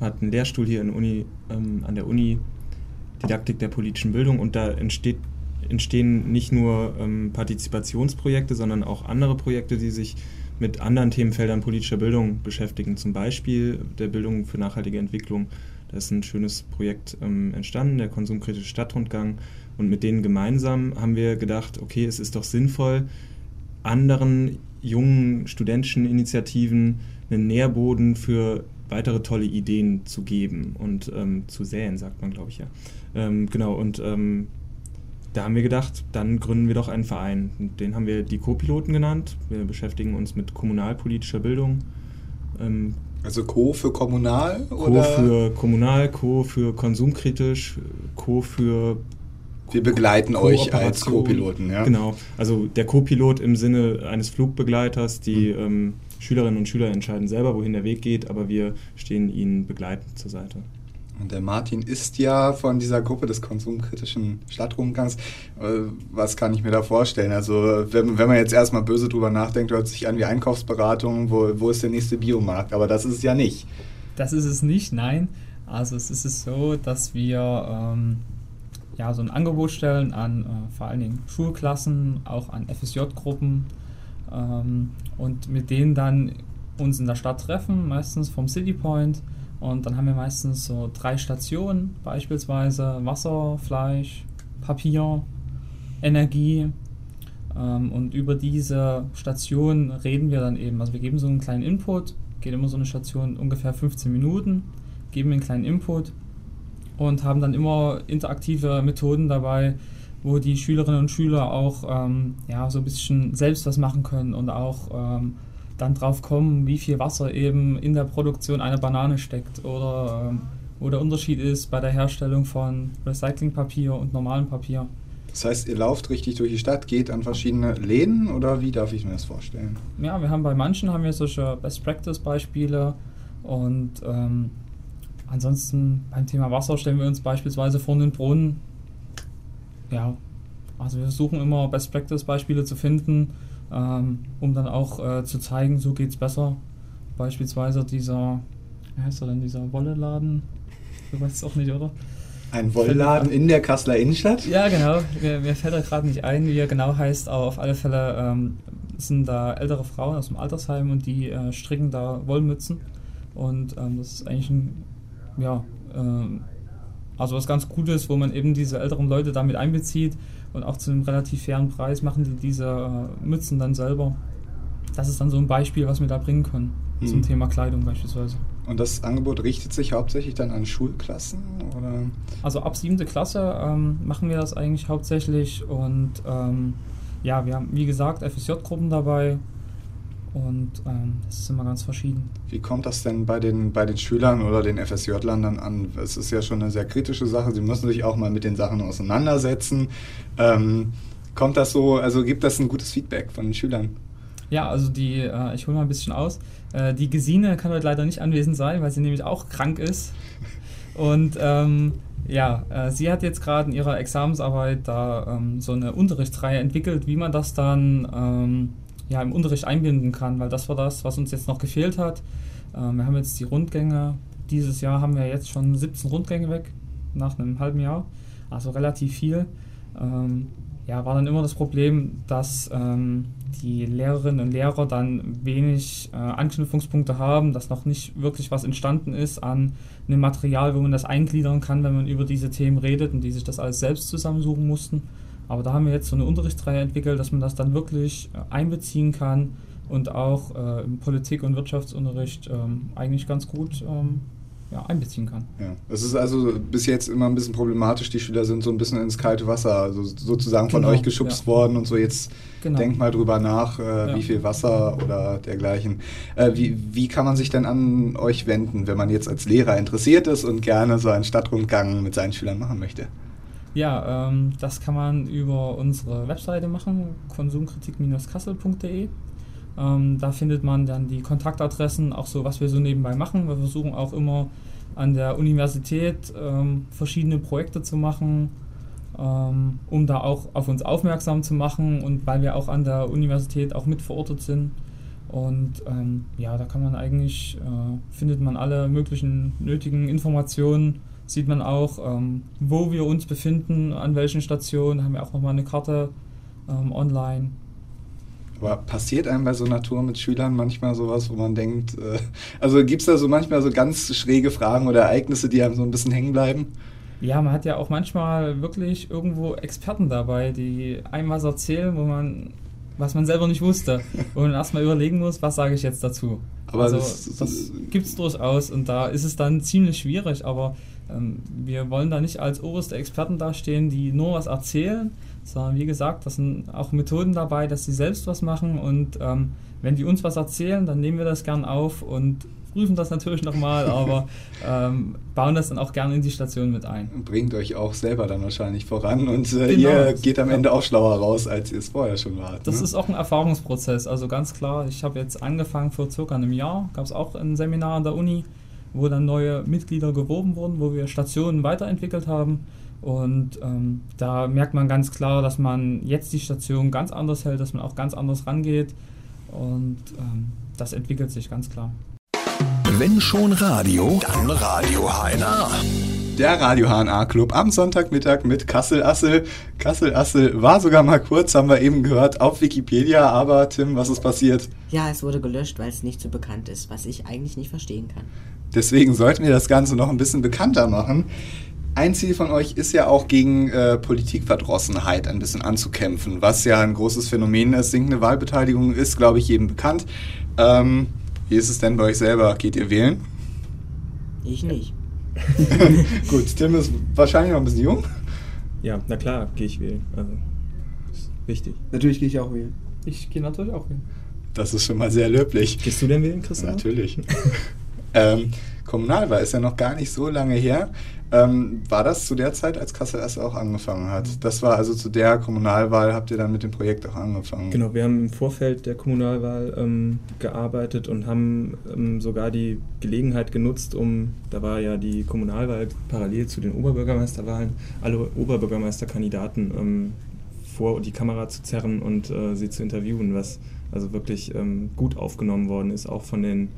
hat einen Lehrstuhl hier in Uni, ähm, an der Uni Didaktik der politischen Bildung und da entsteht, entstehen nicht nur ähm, Partizipationsprojekte, sondern auch andere Projekte, die sich mit anderen Themenfeldern politischer Bildung beschäftigen. Zum Beispiel der Bildung für nachhaltige Entwicklung. Da ist ein schönes Projekt ähm, entstanden, der konsumkritische Stadtrundgang. Und mit denen gemeinsam haben wir gedacht, okay, es ist doch sinnvoll, anderen jungen studentischen Initiativen einen Nährboden für weitere tolle Ideen zu geben und ähm, zu säen, sagt man, glaube ich, ja. Ähm, genau, und ähm, da haben wir gedacht, dann gründen wir doch einen Verein. Und Den haben wir die Co-Piloten genannt. Wir beschäftigen uns mit kommunalpolitischer Bildung. Ähm, Also Co für kommunal? Co oder? für kommunal, Co für konsumkritisch, Co für Wir begleiten euch als. Co-Piloten, ja? Genau, also der Co-Pilot im Sinne eines Flugbegleiters, die ähm, Schülerinnen und Schüler entscheiden selber, wohin der Weg geht, aber wir stehen ihnen begleitend zur Seite. Und der Martin ist ja von dieser Gruppe des konsumkritischen Stadtrundgangs. Äh, Was kann ich mir da vorstellen? Also, wenn, wenn man jetzt erstmal böse drüber nachdenkt, hört sich an wie Einkaufsberatung, wo, wo ist der nächste Biomarkt? Aber das ist es ja nicht. Das ist es nicht, nein. Also es ist es so, dass wir ähm, ja, so ein Angebot stellen an äh, vor allen Dingen Schulklassen, auch an FSJ-Gruppen ähm, und mit denen dann uns in der Stadt treffen, meistens vom City Point. Und dann haben wir meistens so drei Stationen, beispielsweise Wasser, Fleisch, Papier, Energie. Ähm, und über diese Station reden wir dann eben. Also wir geben so einen kleinen Input, geht immer so eine Station ungefähr 15 Minuten, geben einen kleinen Input und haben dann immer interaktive Methoden dabei, wo die Schülerinnen und Schüler auch ähm, ja, so ein bisschen selbst was machen können und auch ähm, dann drauf kommen, wie viel Wasser eben in der Produktion einer Banane steckt oder ähm, wo der Unterschied ist bei der Herstellung von Recyclingpapier und normalem Papier. Das heißt, ihr lauft richtig durch die Stadt, geht an verschiedene Läden oder wie darf ich mir das vorstellen? Ja, wir haben bei manchen haben wir solche Best Practice Beispiele und ähm, ansonsten beim Thema Wasser stellen wir uns beispielsweise vor einen Brunnen. Ja, also wir versuchen immer Best Practice Beispiele zu finden, ähm, um dann auch äh, zu zeigen, so geht's besser. Beispielsweise dieser, wie heißt er denn, dieser Wolleladen? Du weißt es auch nicht, oder? Ein Wollladen in der Kasseler Innenstadt? Ja, genau. Mir, mir fällt er gerade nicht ein, wie er genau heißt, aber auf alle Fälle ähm, sind da ältere Frauen aus dem Altersheim und die äh, stricken da Wollmützen. Und ähm, das ist eigentlich ein, ja, ähm, also was ganz Gutes, wo man eben diese älteren Leute damit einbezieht und auch zu einem relativ fairen Preis machen die diese äh, Mützen dann selber. Das ist dann so ein Beispiel, was wir da bringen können zum Mhm. Thema Kleidung beispielsweise. Und das Angebot richtet sich hauptsächlich dann an Schulklassen oder? Also ab siebte Klasse ähm, machen wir das eigentlich hauptsächlich und ähm, ja, wir haben wie gesagt FSJ-Gruppen dabei und ähm, das ist immer ganz verschieden. Wie kommt das denn bei den, bei den Schülern oder den FSJ-Lern dann an? Es ist ja schon eine sehr kritische Sache. Sie müssen sich auch mal mit den Sachen auseinandersetzen. Ähm, kommt das so, also gibt das ein gutes Feedback von den Schülern? Ja, also die, äh, ich hole mal ein bisschen aus. Äh, die Gesine kann heute leider nicht anwesend sein, weil sie nämlich auch krank ist. Und ähm, ja, äh, sie hat jetzt gerade in ihrer Examensarbeit da ähm, so eine Unterrichtsreihe entwickelt, wie man das dann ähm, ja, im Unterricht einbinden kann, weil das war das, was uns jetzt noch gefehlt hat. Ähm, wir haben jetzt die Rundgänge, dieses Jahr haben wir jetzt schon 17 Rundgänge weg, nach einem halben Jahr, also relativ viel. Ähm, ja, war dann immer das Problem, dass ähm, die Lehrerinnen und Lehrer dann wenig äh, Anknüpfungspunkte haben, dass noch nicht wirklich was entstanden ist an einem Material, wo man das eingliedern kann, wenn man über diese Themen redet und die sich das alles selbst zusammensuchen mussten. Aber da haben wir jetzt so eine Unterrichtsreihe entwickelt, dass man das dann wirklich äh, einbeziehen kann und auch äh, im Politik- und Wirtschaftsunterricht ähm, eigentlich ganz gut ähm, ja, einbeziehen kann. Ja. Es ist also bis jetzt immer ein bisschen problematisch. Die Schüler sind so ein bisschen ins kalte Wasser, also sozusagen von Genau, euch geschubst ja. worden und so jetzt Genau. denkt mal drüber nach, äh, Ja. wie viel Wasser oder dergleichen. Äh, wie, wie kann man sich denn an euch wenden, wenn man jetzt als Lehrer interessiert ist und gerne so einen Stadtrundgang mit seinen Schülern machen möchte? Ja, ähm, das kann man über unsere Webseite machen, konsumkritik-kassel.de. Ähm, da findet man dann die Kontaktadressen, auch so, was wir so nebenbei machen. Wir versuchen auch immer an der Universität ähm, verschiedene Projekte zu machen, ähm, um da auch auf uns aufmerksam zu machen und weil wir auch an der Universität auch mit sind. Und ähm, ja, da kann man eigentlich, äh, findet man alle möglichen nötigen Informationen, sieht man auch, ähm, wo wir uns befinden, an welchen Stationen, haben wir auch nochmal eine Karte ähm, online. Aber passiert einem bei so einer Tour mit Schülern manchmal sowas, wo man denkt, äh, also gibt es da so manchmal so ganz schräge Fragen oder Ereignisse, die einem so ein bisschen hängen bleiben? Ja, man hat ja auch manchmal wirklich irgendwo Experten dabei, die einem was erzählen, wo man, was man selber nicht wusste. Wo man erstmal überlegen muss, was sage ich jetzt dazu. Aber also das- das, gibt es durchaus und da ist es dann ziemlich schwierig, aber wir wollen da nicht als oberste Experten dastehen, die nur was erzählen, sondern wie gesagt, das sind auch Methoden dabei, dass sie selbst was machen und ähm, wenn die uns was erzählen, dann nehmen wir das gern auf und prüfen das natürlich nochmal, aber ähm, bauen das dann auch gerne in die Station mit ein. Bringt euch auch selber dann wahrscheinlich voran und äh, Genau. ihr geht am Ende auch schlauer raus, als ihr es vorher schon wart. Das ne? ist auch ein Erfahrungsprozess. Also ganz klar, ich habe jetzt angefangen vor circa einem Jahr, gab es auch ein Seminar an der Uni, wo dann neue Mitglieder geworben wurden, wo wir Stationen weiterentwickelt haben. Und ähm, da merkt man ganz klar, dass man jetzt die Station ganz anders hält, dass man auch ganz anders rangeht. Und ähm, das entwickelt sich ganz klar. Wenn schon Radio, dann Radio HNA. Der Radio HNA Club am Sonntagmittag mit Kassel Assel. Kassel Assel war sogar mal kurz, haben wir eben gehört, auf Wikipedia. Aber Tim, was ist passiert? Ja, es wurde gelöscht, weil es nicht so bekannt ist, was ich eigentlich nicht verstehen kann. Deswegen sollten wir das Ganze noch ein bisschen bekannter machen. Ein Ziel von euch ist ja auch gegen äh, Politikverdrossenheit ein bisschen anzukämpfen, was ja ein großes Phänomen ist. Sinkende Wahlbeteiligung ist, glaube ich, jedem bekannt. Ähm, wie ist es denn bei euch selber? Geht ihr wählen? Ich nicht. Gut, Tim ist wahrscheinlich noch ein bisschen jung. Ja, na klar, gehe ich wählen. Also, ist wichtig. Natürlich gehe ich auch wählen. Ich gehe natürlich auch hin. Das ist schon mal sehr löblich. Gehst du denn wählen, Christian? Natürlich. ähm, Kommunalwahl ist ja noch gar nicht so lange her. Ähm, war das zu der Zeit, als Kassel erst auch angefangen hat? Das war also zu der Kommunalwahl, habt ihr dann mit dem Projekt auch angefangen? Genau, wir haben im Vorfeld der Kommunalwahl ähm, gearbeitet und haben ähm, sogar die Gelegenheit genutzt, um, da war ja die Kommunalwahl parallel zu den Oberbürgermeisterwahlen, alle Oberbürgermeisterkandidaten ähm, vor die Kamera zu zerren und äh, sie zu interviewen, was also wirklich ähm, gut aufgenommen worden ist, auch von den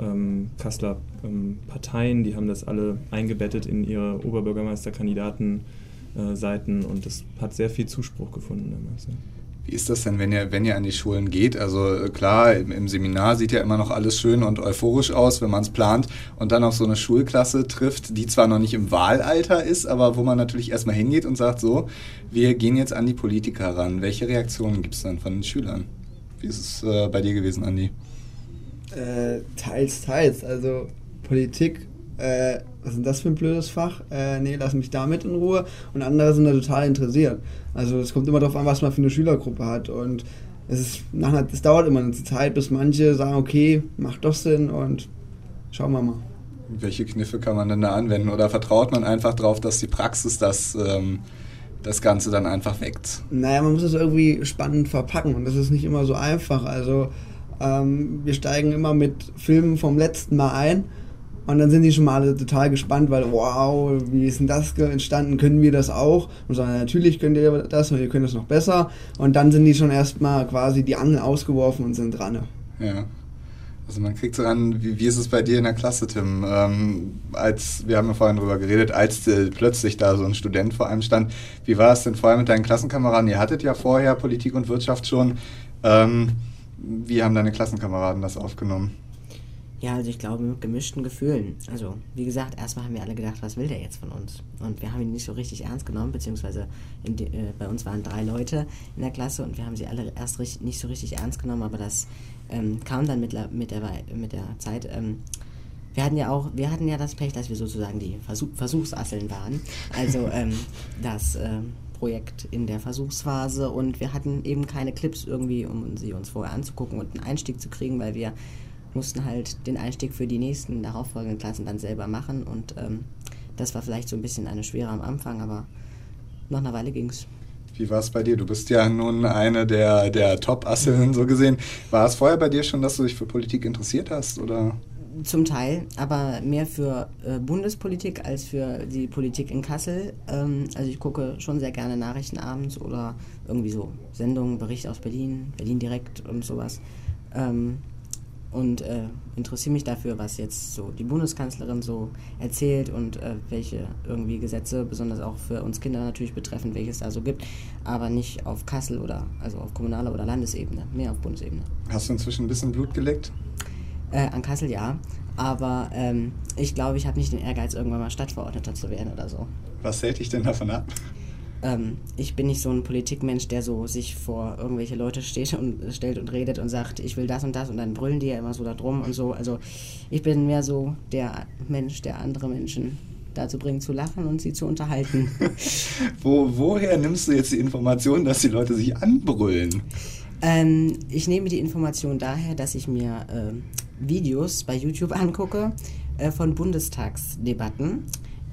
ähm, Kasseler ähm, Parteien, die haben das alle eingebettet in ihre Oberbürgermeisterkandidaten-Seiten und das hat sehr viel Zuspruch gefunden damals. Ja. Wie ist das denn, wenn ihr, wenn ihr an die Schulen geht? Also äh, klar, im, im Seminar sieht ja immer noch alles schön und euphorisch aus, wenn man es plant und dann auf so eine Schulklasse trifft, die zwar noch nicht im Wahlalter ist, aber wo man natürlich erstmal hingeht und sagt, so, wir gehen jetzt an die Politiker ran. Welche Reaktionen gibt es dann von den Schülern? Wie ist es äh, bei dir gewesen, Andi? Äh, teils, teils. Also Politik, äh, was ist denn das für ein blödes Fach? Äh, nee, lass mich damit in Ruhe. Und andere sind da total interessiert. Also es kommt immer darauf an, was man für eine Schülergruppe hat. Und es, ist, nach es dauert immer eine Zeit, bis manche sagen, okay, macht doch Sinn und schauen wir mal. Welche Kniffe kann man denn da anwenden? Oder vertraut man einfach darauf, dass die Praxis das, ähm, das Ganze dann einfach weckt? Naja, man muss es irgendwie spannend verpacken und das ist nicht immer so einfach. Also ähm, wir steigen immer mit Filmen vom letzten Mal ein und dann sind die schon mal alle total gespannt, weil wow, wie ist denn das entstanden? Können wir das auch? Und sagen, natürlich könnt ihr das und ihr könnt das noch besser. Und dann sind die schon erstmal quasi die Angel ausgeworfen und sind dran. Ja. Also man kriegt so an, wie, wie ist es bei dir in der Klasse, Tim? Ähm, als, wir haben ja vorhin drüber geredet, als äh, plötzlich da so ein Student vor einem stand, wie war es denn vorher mit deinen Klassenkameraden? Ihr hattet ja vorher Politik und Wirtschaft schon. Ähm, wie haben deine Klassenkameraden das aufgenommen? Ja, also ich glaube mit gemischten Gefühlen. Also, wie gesagt, erstmal haben wir alle gedacht, was will der jetzt von uns? Und wir haben ihn nicht so richtig ernst genommen, beziehungsweise die, äh, bei uns waren drei Leute in der Klasse und wir haben sie alle erst richtig, nicht so richtig ernst genommen, aber das ähm, kam dann mit, mit, der, mit der Zeit. Ähm, wir hatten ja auch, wir hatten ja das Pech, dass wir sozusagen die Versuch, Versuchsasseln waren. Also ähm, das äh, Projekt in der Versuchsphase und wir hatten eben keine Clips irgendwie, um sie uns vorher anzugucken und einen Einstieg zu kriegen, weil wir mussten halt den Einstieg für die nächsten darauffolgenden Klassen dann selber machen und ähm, das war vielleicht so ein bisschen eine Schwere am Anfang, aber nach einer Weile ging es. Wie war es bei dir? Du bist ja nun eine der, der Top-Asseln so gesehen. War es vorher bei dir schon, dass du dich für Politik interessiert hast? Oder? Zum Teil, aber mehr für äh, Bundespolitik als für die Politik in Kassel. Ähm, also ich gucke schon sehr gerne Nachrichten abends oder irgendwie so Sendungen, Bericht aus Berlin, Berlin direkt und sowas. Ähm, und äh, interessiere mich dafür, was jetzt so die Bundeskanzlerin so erzählt und äh, welche irgendwie Gesetze, besonders auch für uns Kinder natürlich betreffen, welche es da so gibt, aber nicht auf Kassel oder also auf kommunaler oder Landesebene, mehr auf Bundesebene. Hast du inzwischen ein bisschen Blut geleckt? Äh, an Kassel ja, aber ähm, ich glaube, ich habe nicht den Ehrgeiz, irgendwann mal Stadtverordneter zu werden oder so. Was hält dich denn davon ab? Ähm, ich bin nicht so ein Politikmensch, der so sich vor irgendwelche Leute steht und stellt und redet und sagt, ich will das und das und dann brüllen die ja immer so da drum und so. Also ich bin mehr so der Mensch, der andere Menschen dazu bringt zu lachen und sie zu unterhalten. Wo, woher nimmst du jetzt die Information, dass die Leute sich anbrüllen? Ähm, ich nehme die Information daher, dass ich mir äh, Videos bei YouTube angucke äh, von Bundestagsdebatten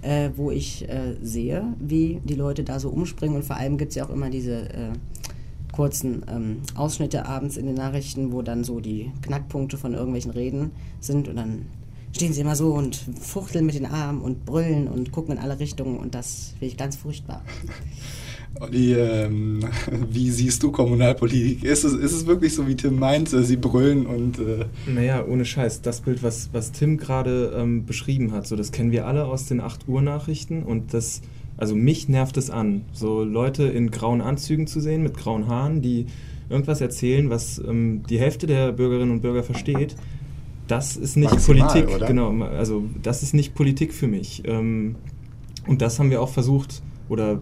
äh, wo ich äh, sehe, wie die Leute da so umspringen. Und vor allem gibt es ja auch immer diese äh, kurzen ähm, Ausschnitte abends in den Nachrichten, wo dann so die Knackpunkte von irgendwelchen Reden sind. Und dann stehen sie immer so und fuchteln mit den Armen und brüllen und gucken in alle Richtungen. Und das finde ich ganz furchtbar. Olli, ähm, wie siehst du Kommunalpolitik? Ist es, ist es wirklich so, wie Tim meint, äh, sie brüllen und... Äh naja, ohne Scheiß, das Bild, was, was Tim gerade ähm, beschrieben hat, so, das kennen wir alle aus den 8 Uhr Nachrichten und das, also mich nervt es an, so Leute in grauen Anzügen zu sehen, mit grauen Haaren, die irgendwas erzählen, was ähm, die Hälfte der Bürgerinnen und Bürger versteht. Das ist nicht Maximal, Politik, oder? genau, also das ist nicht Politik für mich. Ähm, und das haben wir auch versucht, oder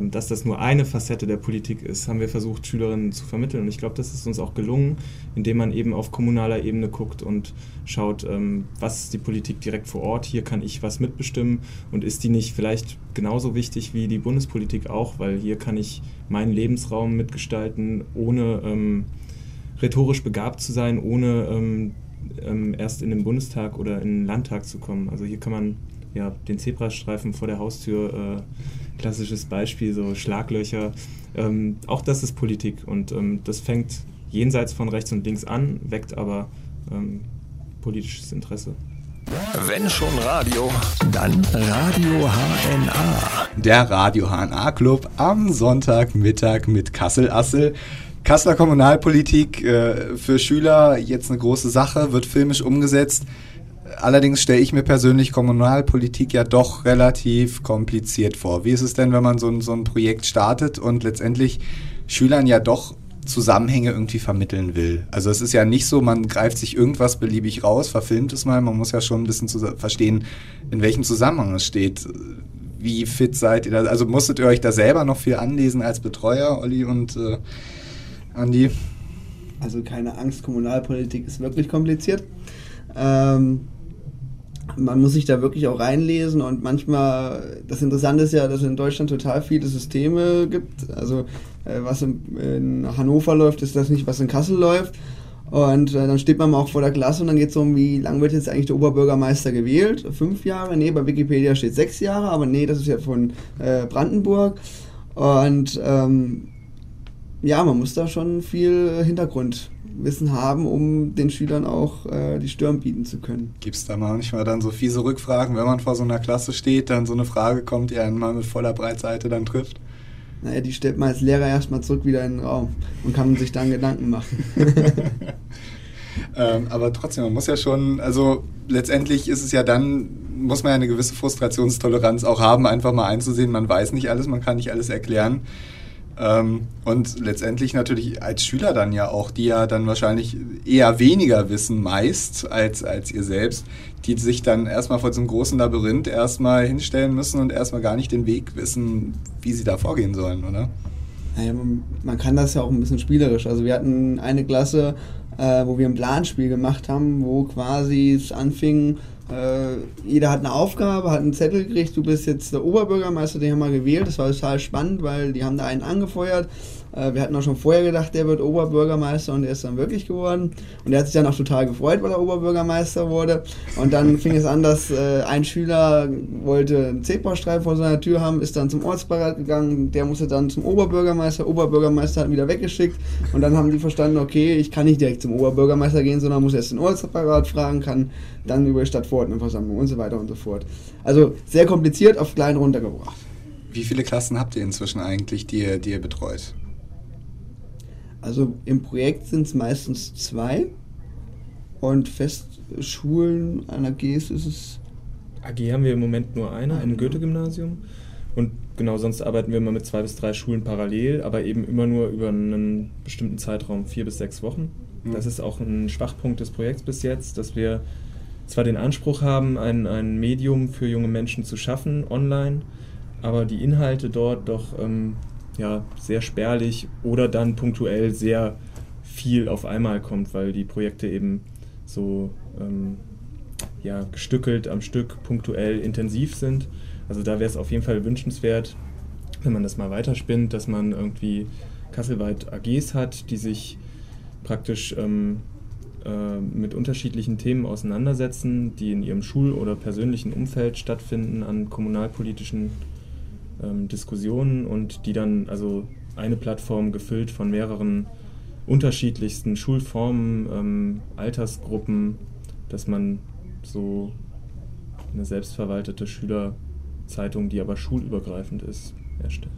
dass das nur eine Facette der Politik ist, haben wir versucht, Schülerinnen zu vermitteln. Und ich glaube, das ist uns auch gelungen, indem man eben auf kommunaler Ebene guckt und schaut, ähm, was ist die Politik direkt vor Ort. Hier kann ich was mitbestimmen und ist die nicht vielleicht genauso wichtig wie die Bundespolitik auch, weil hier kann ich meinen Lebensraum mitgestalten, ohne ähm, rhetorisch begabt zu sein, ohne ähm, ähm, erst in den Bundestag oder in den Landtag zu kommen. Also hier kann man ja den Zebrastreifen vor der Haustür äh, klassisches Beispiel, so Schlaglöcher. Ähm, auch das ist Politik und ähm, das fängt jenseits von rechts und links an, weckt aber ähm, politisches Interesse. Wenn schon Radio, dann Radio HNA. Der Radio HNA Club am Sonntagmittag mit Kassel Assel. Kasseler Kommunalpolitik äh, für Schüler jetzt eine große Sache, wird filmisch umgesetzt. Allerdings stelle ich mir persönlich Kommunalpolitik ja doch relativ kompliziert vor. Wie ist es denn, wenn man so ein, so ein Projekt startet und letztendlich Schülern ja doch Zusammenhänge irgendwie vermitteln will. Also es ist ja nicht so, man greift sich irgendwas beliebig raus, verfilmt es mal, man muss ja schon ein bisschen verstehen, in welchem Zusammenhang es steht. Wie fit seid ihr da? Also musstet ihr euch da selber noch viel anlesen als Betreuer, Olli und äh, Andi? Also keine Angst, Kommunalpolitik ist wirklich kompliziert. Ähm, man muss sich da wirklich auch reinlesen und manchmal, das Interessante ist ja, dass es in Deutschland total viele Systeme gibt. Also äh, was in, in, Hannover läuft, ist das nicht, was in Kassel läuft. Und äh, dann steht man mal auch vor der Klasse und dann geht es um, wie lange wird jetzt eigentlich der Oberbürgermeister gewählt? Fünf Jahre? Nee, bei Wikipedia steht sechs Jahre, aber nee, das ist ja von äh, Brandenburg. Und ähm, ja, man muss da schon viel Hintergrund Wissen haben, um den Schülern auch äh, die Stirn bieten zu können. Gibt es da manchmal dann so fiese Rückfragen, wenn man vor so einer Klasse steht, dann so eine Frage kommt, die einen mal mit voller Breitseite dann trifft? Naja, die stellt man als Lehrer erstmal zurück wieder in den Raum und kann sich dann Gedanken machen. ähm, aber trotzdem, man muss ja schon, also letztendlich ist es ja dann, muss man ja eine gewisse Frustrationstoleranz auch haben, einfach mal einzusehen, man weiß nicht alles, man kann nicht alles erklären. Ähm, und letztendlich natürlich als Schüler dann ja auch, die ja dann wahrscheinlich eher weniger wissen meist als, als ihr selbst, die sich dann erstmal vor diesem großen Labyrinth erstmal hinstellen müssen und erstmal gar nicht den Weg wissen, wie sie da vorgehen sollen, oder? Naja, man, kann das ja auch ein bisschen spielerisch. Also wir hatten eine Klasse, äh, wo wir ein Planspiel gemacht haben, wo quasi es anfing, äh, jeder hat eine Aufgabe, hat einen Zettel gekriegt, du bist jetzt der Oberbürgermeister, den haben wir gewählt. Das war total spannend, weil die haben da einen angefeuert. Äh, wir hatten auch schon vorher gedacht, der wird Oberbürgermeister und der ist dann wirklich geworden. Und der hat sich dann auch total gefreut, weil er Oberbürgermeister wurde. Und dann fing es an, dass äh, ein Schüler wollte einen Zebrastreifen vor seiner Tür haben, ist dann zum Ortsbeirat gegangen, der musste dann zum Oberbürgermeister, Oberbürgermeister hat ihn wieder weggeschickt. Und dann haben die verstanden, okay, ich kann nicht direkt zum Oberbürgermeister gehen, sondern muss erst den Ortsbeirat fragen, kann dann über die Stadtverordnetenversammlung und so weiter und so fort. Also sehr kompliziert, auf klein runtergebracht. Wie viele Klassen habt ihr inzwischen eigentlich, die ihr, die ihr betreut? Also im Projekt sind es meistens zwei und Festschulen an AGs ist es. AG haben wir im Moment nur eine, ein Goethe-Gymnasium. Und genau, sonst arbeiten wir immer mit zwei bis drei Schulen parallel, aber eben immer nur über einen bestimmten Zeitraum, vier bis sechs Wochen. Mhm. Das ist auch ein Schwachpunkt des Projekts bis jetzt, dass wir zwar den Anspruch haben, ein, ein Medium für junge Menschen zu schaffen, online, aber die Inhalte dort doch ähm, ja, sehr spärlich oder dann punktuell sehr viel auf einmal kommt, weil die Projekte eben so ähm, ja, gestückelt am Stück punktuell intensiv sind. Also da wäre es auf jeden Fall wünschenswert, wenn man das mal weiterspinnt, dass man irgendwie kasselweit AGs hat, die sich praktisch ähm, äh, mit unterschiedlichen Themen auseinandersetzen, die in ihrem Schul- oder persönlichen Umfeld stattfinden, an kommunalpolitischen ähm, Diskussionen und die dann, also eine Plattform gefüllt von mehreren unterschiedlichsten Schulformen, ähm, Altersgruppen, dass man so eine selbstverwaltete Schülerzeitung, die aber schulübergreifend ist, erstellt.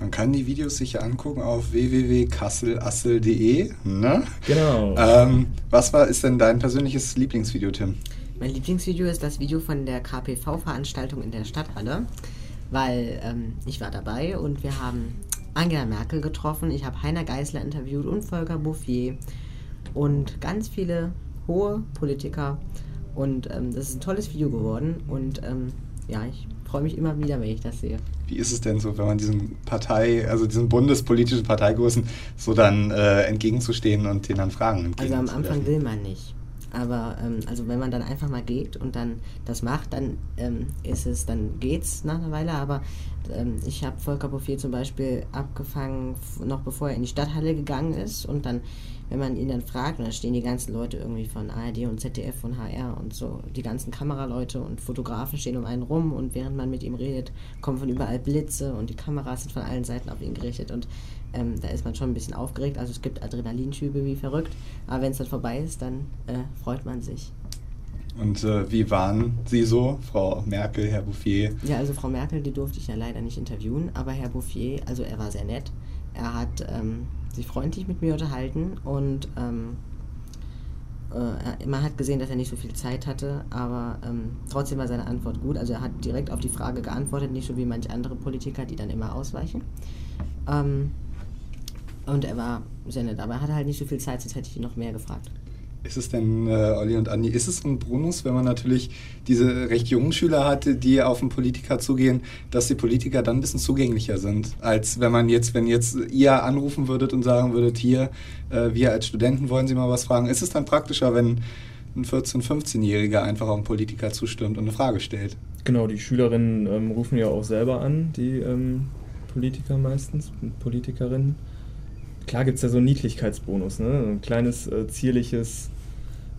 Man kann die Videos sich ja angucken auf www.kasselassel.de. Ne? Genau. Ähm, was war, ist denn dein persönliches Lieblingsvideo, Tim? Mein Lieblingsvideo ist das Video von der KPV-Veranstaltung in der Stadthalle weil ähm, ich war dabei und wir haben Angela Merkel getroffen, ich habe Heiner Geißler interviewt und Volker Bouffier und ganz viele hohe Politiker und ähm, das ist ein tolles Video geworden und ähm, ja, ich freue mich immer wieder, wenn ich das sehe. Wie ist es denn so, wenn man diesem Partei, also diesem bundespolitischen Parteigrößen so dann äh, entgegenzustehen und den dann Fragen Also am Anfang will man nicht. Aber ähm, also wenn man dann einfach mal geht und dann das macht, dann ähm, ist es, dann geht's nach einer Weile. Aber ähm, ich habe Volker Bouffier zum Beispiel abgefangen, noch bevor er in die Stadthalle gegangen ist. Und dann, wenn man ihn dann fragt, dann stehen die ganzen Leute irgendwie von ARD und ZDF und HR und so, die ganzen Kameraleute und Fotografen stehen um einen rum und während man mit ihm redet, kommen von überall Blitze und die Kameras sind von allen Seiten auf ihn gerichtet. Und ähm, da ist man schon ein bisschen aufgeregt. Also es gibt Adrenalinschübe wie verrückt. Aber wenn es dann vorbei ist, dann äh, freut man sich. Und äh, wie waren Sie so, Frau Merkel, Herr Bouffier? Ja, also Frau Merkel, die durfte ich ja leider nicht interviewen, aber Herr Bouffier, also er war sehr nett. Er hat ähm, sich freundlich mit mir unterhalten und ähm, äh, man hat gesehen, dass er nicht so viel Zeit hatte, aber ähm, trotzdem war seine Antwort gut. Also er hat direkt auf die Frage geantwortet, nicht so wie manche andere Politiker, die dann immer ausweichen. Ähm, und er war sehr nett, aber er hatte halt nicht so viel Zeit, sonst hätte ich ihn noch mehr gefragt. Ist es denn, äh, Olli und Andi, ist es ein Bonus, wenn man natürlich diese recht jungen Schüler hatte, die auf einen Politiker zugehen, dass die Politiker dann ein bisschen zugänglicher sind, als wenn man jetzt, wenn jetzt ihr anrufen würdet und sagen würdet, hier, äh, wir als Studenten wollen Sie mal was fragen. Ist es dann praktischer, wenn ein 14-, 15-Jähriger einfach auf einen Politiker zustimmt und eine Frage stellt? Genau, die Schülerinnen ähm, rufen ja auch selber an, die ähm, Politiker meistens, Politikerinnen. Klar gibt es ja so einen Niedlichkeitsbonus, ne? ein kleines, äh, zierliches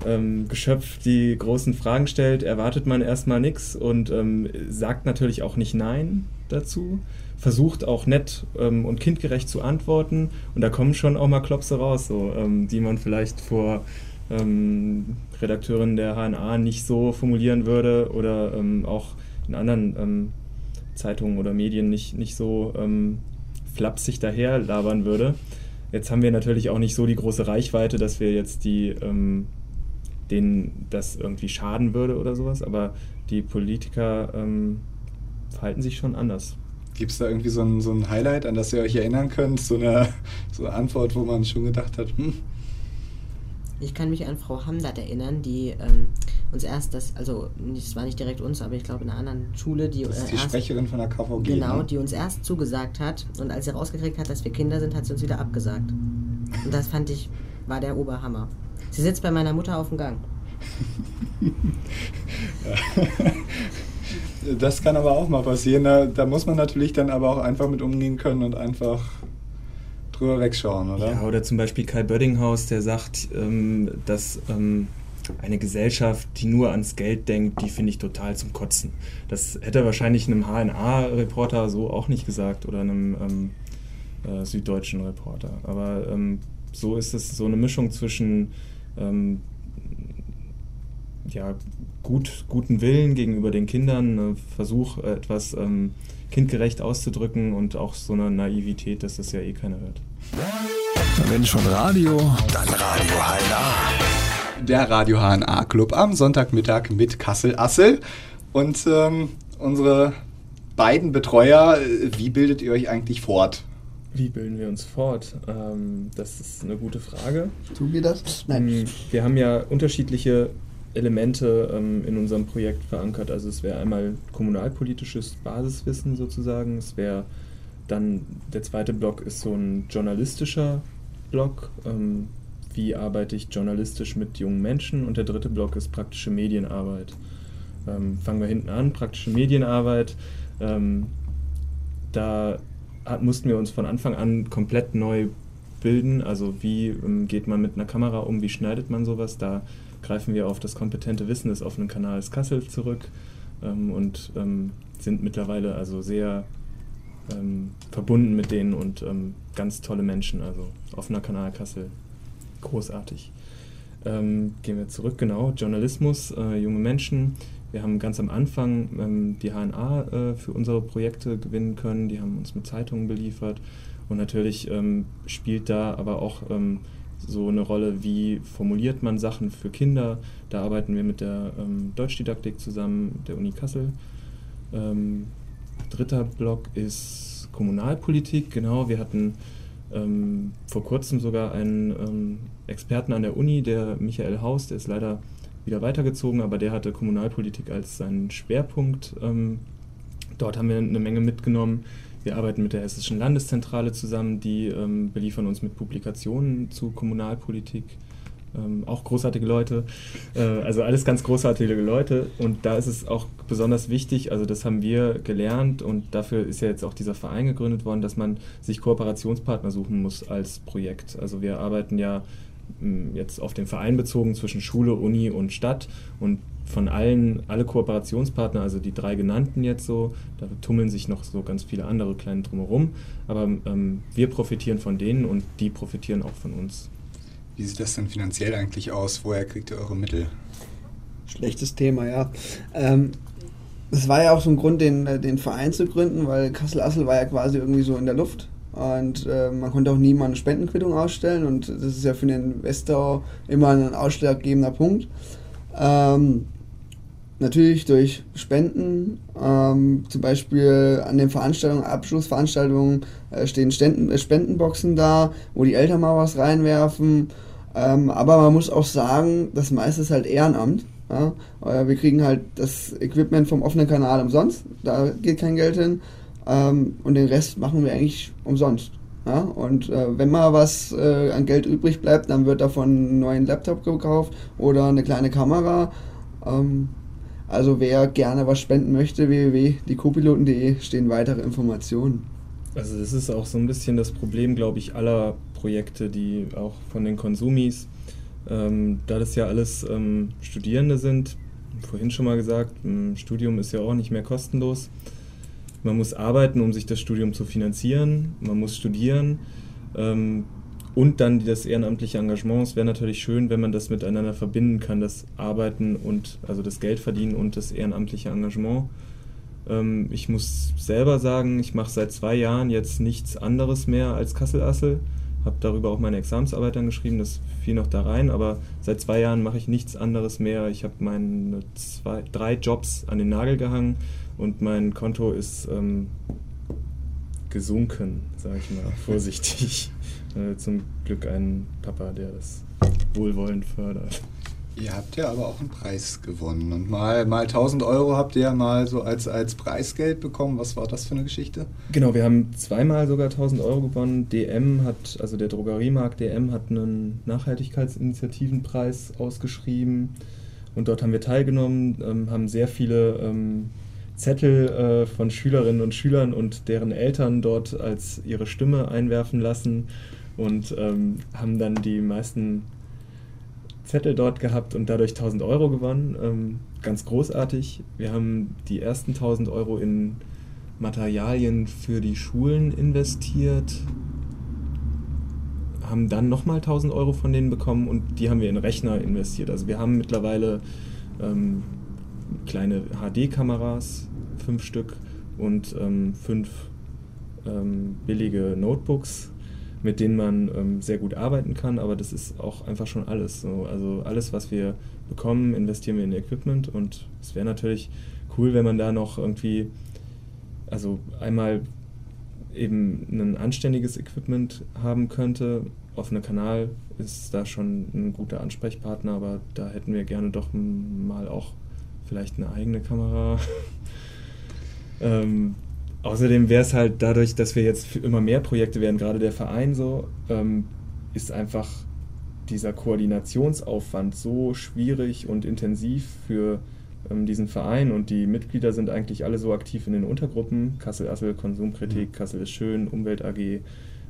ähm, Geschöpf, die großen Fragen stellt, erwartet man erstmal nichts und ähm, sagt natürlich auch nicht Nein dazu, versucht auch nett ähm, und kindgerecht zu antworten und da kommen schon auch mal Klopse raus, so, ähm, die man vielleicht vor ähm, Redakteurin der HNA nicht so formulieren würde oder ähm, auch in anderen Zeitungen oder Medien nicht, nicht so flapsig daher labern würde. Jetzt haben wir natürlich auch nicht so die große Reichweite, dass wir jetzt die, ähm, denen das irgendwie schaden würde oder sowas, aber die Politiker ähm, verhalten sich schon anders. Gibt es da irgendwie so ein, so ein Highlight, an das ihr euch erinnern könnt? So eine, so eine Antwort, wo man schon gedacht hat, hm, ich kann mich an Frau Hamdat erinnern, die ähm, uns erst das, also es war nicht direkt uns, aber ich glaube in einer anderen Schule, die. Das ist die äh, erst, Sprecherin von der KVG. Genau, ne? die uns erst zugesagt hat und als sie rausgekriegt hat, dass wir Kinder sind, hat sie uns wieder abgesagt. Und das fand ich, war der Oberhammer. Sie sitzt bei meiner Mutter auf dem Gang. das kann aber auch mal passieren. Da, da muss man natürlich dann aber auch einfach mit umgehen können und einfach drüber wegschauen, oder? Ja, oder zum Beispiel Kai Böddinghaus, der sagt, ähm, dass ähm, eine Gesellschaft, die nur ans Geld denkt, die finde ich total zum Kotzen. Das hätte wahrscheinlich einem HNA-Reporter so auch nicht gesagt oder einem ähm, äh, süddeutschen Reporter. Aber ähm, so ist es so eine Mischung zwischen ähm, ja, gut, guten Willen gegenüber den Kindern, Versuch, etwas ähm, kindgerecht auszudrücken und auch so eine Naivität, dass das ja eh keiner hört. Wenn schon Radio, dann Radio HNA. Der Radio HNA Club am Sonntagmittag mit Kassel Assel. Und ähm, unsere beiden Betreuer, wie bildet ihr euch eigentlich fort? Wie bilden wir uns fort? Ähm, das ist eine gute Frage. Tun wir das? Nein. Ähm, wir haben ja unterschiedliche Elemente ähm, in unserem Projekt verankert. Also es wäre einmal kommunalpolitisches Basiswissen sozusagen. Es wäre dann der zweite Block ist so ein journalistischer Block. Ähm, wie arbeite ich journalistisch mit jungen Menschen? Und der dritte Block ist praktische Medienarbeit. Ähm, fangen wir hinten an, praktische Medienarbeit. Ähm, da hat, mussten wir uns von Anfang an komplett neu bilden. Also wie ähm, geht man mit einer Kamera um, wie schneidet man sowas? Da greifen wir auf das kompetente Wissen des offenen Kanals Kassel zurück ähm, und ähm, sind mittlerweile also sehr ähm, verbunden mit denen und ganz tolle Menschen. Also offener Kanal Kassel, großartig. Ähm, gehen wir zurück, genau. Journalismus, äh, junge Menschen. Wir haben ganz am Anfang ähm, die HNA äh, für unsere Projekte gewinnen können. Die haben uns mit Zeitungen beliefert. Und natürlich spielt da aber auch so eine Rolle, wie formuliert man Sachen für Kinder. Da arbeiten wir mit der ähm, Deutschdidaktik zusammen, der Uni Kassel. Ähm, dritter Block ist Kommunalpolitik, genau. Wir hatten ähm, vor kurzem sogar einen ähm, Experten an der Uni, der Michael Haus, der ist leider wieder weitergezogen, aber der hatte Kommunalpolitik als seinen Schwerpunkt. Ähm, dort haben wir eine Menge mitgenommen. Wir arbeiten mit der Hessischen Landeszentrale zusammen, die ähm, beliefern uns mit Publikationen zu Kommunalpolitik. Ähm, auch großartige Leute, äh, also alles ganz großartige Leute. Und da ist es auch besonders wichtig, also das haben wir gelernt und dafür ist ja jetzt auch dieser Verein gegründet worden, dass man sich Kooperationspartner suchen muss als Projekt. Also wir arbeiten ja jetzt auf den Verein bezogen zwischen Schule, Uni und Stadt und von allen, alle Kooperationspartner, also die drei genannten jetzt so, da tummeln sich noch so ganz viele andere kleine drumherum, aber ähm, wir profitieren von denen und die profitieren auch von uns. Wie sieht das denn finanziell eigentlich aus? Woher kriegt ihr eure Mittel? Schlechtes Thema, ja. Ähm, das war ja auch so ein Grund, den, äh, den Verein zu gründen, weil Kassel-Assel war ja quasi irgendwie so in der Luft. Und äh, man konnte auch nie mal eine Spendenquittung ausstellen und das ist ja für den Investor immer ein ausschlaggebender Punkt. Ähm, natürlich durch Spenden, ähm, zum Beispiel an den Veranstaltungen, Abschlussveranstaltungen äh, stehen Ständen, äh, Spendenboxen da, wo die Eltern mal was reinwerfen. Ähm, aber man muss auch sagen, das meiste ist halt Ehrenamt. Ja? Äh, wir kriegen halt das Equipment vom offenen Kanal umsonst, da geht kein Geld hin. Ähm, und den Rest machen wir eigentlich umsonst. Ja? Und äh, wenn mal was äh, an Geld übrig bleibt, dann wird davon ein neuen Laptop gekauft oder eine kleine Kamera. Ähm, also wer gerne was spenden möchte, www.diecopiloten.de stehen weitere Informationen. Also das ist auch so ein bisschen das Problem, glaube ich, aller Projekte, die auch von den Konsumis, ähm, da das ja alles ähm, Studierende sind, vorhin schon mal gesagt, ein Studium ist ja auch nicht mehr kostenlos. Man muss arbeiten, um sich das Studium zu finanzieren, man muss studieren ähm, und dann das ehrenamtliche Engagement. Es wäre natürlich schön, wenn man das miteinander verbinden kann, das Arbeiten und also das Geld verdienen und das ehrenamtliche Engagement. Ähm, ich muss selber sagen, ich mache seit zwei Jahren jetzt nichts anderes mehr als Kassel-Assel. Habe darüber auch meine Examensarbeit dann geschrieben, das fiel noch da rein, aber seit zwei Jahren mache ich nichts anderes mehr. Ich habe meine zwei, drei Jobs an den Nagel gehangen und mein Konto ist ähm, gesunken, sage ich mal, vorsichtig. Äh, zum Glück ein Papa, der das wohlwollend fördert. Ihr habt ja aber auch einen Preis gewonnen und mal, mal 1000 Euro habt ihr ja mal so als, als Preisgeld bekommen. Was war das für eine Geschichte? Genau, wir haben zweimal sogar 1000 Euro gewonnen. DM hat, also der Drogeriemarkt DM hat einen Nachhaltigkeitsinitiativenpreis ausgeschrieben und dort haben wir teilgenommen, ähm, haben sehr viele ähm, Zettel äh, von Schülerinnen und Schülern und deren Eltern dort als ihre Stimme einwerfen lassen und ähm, haben dann die meisten Zettel dort gehabt und dadurch 1000 Euro gewonnen. Ähm, ganz großartig. Wir haben die ersten 1000 Euro in Materialien für die Schulen investiert, haben dann nochmal 1000 Euro von denen bekommen und die haben wir in Rechner investiert. Also wir haben mittlerweile ähm, kleine HD-Kameras, fünf Stück und ähm, fünf ähm, billige Notebooks mit denen man ähm, sehr gut arbeiten kann, aber das ist auch einfach schon alles. So. Also alles, was wir bekommen, investieren wir in Equipment und es wäre natürlich cool, wenn man da noch irgendwie, also einmal eben ein anständiges Equipment haben könnte. Offener Kanal ist da schon ein guter Ansprechpartner, aber da hätten wir gerne doch mal auch vielleicht eine eigene Kamera. ähm, Außerdem wäre es halt dadurch, dass wir jetzt immer mehr Projekte werden, gerade der Verein so, ähm, ist einfach dieser Koordinationsaufwand so schwierig und intensiv für ähm, diesen Verein und die Mitglieder sind eigentlich alle so aktiv in den Untergruppen, Kassel-Assel, Konsumkritik, mhm. Kassel ist schön, Umwelt AG,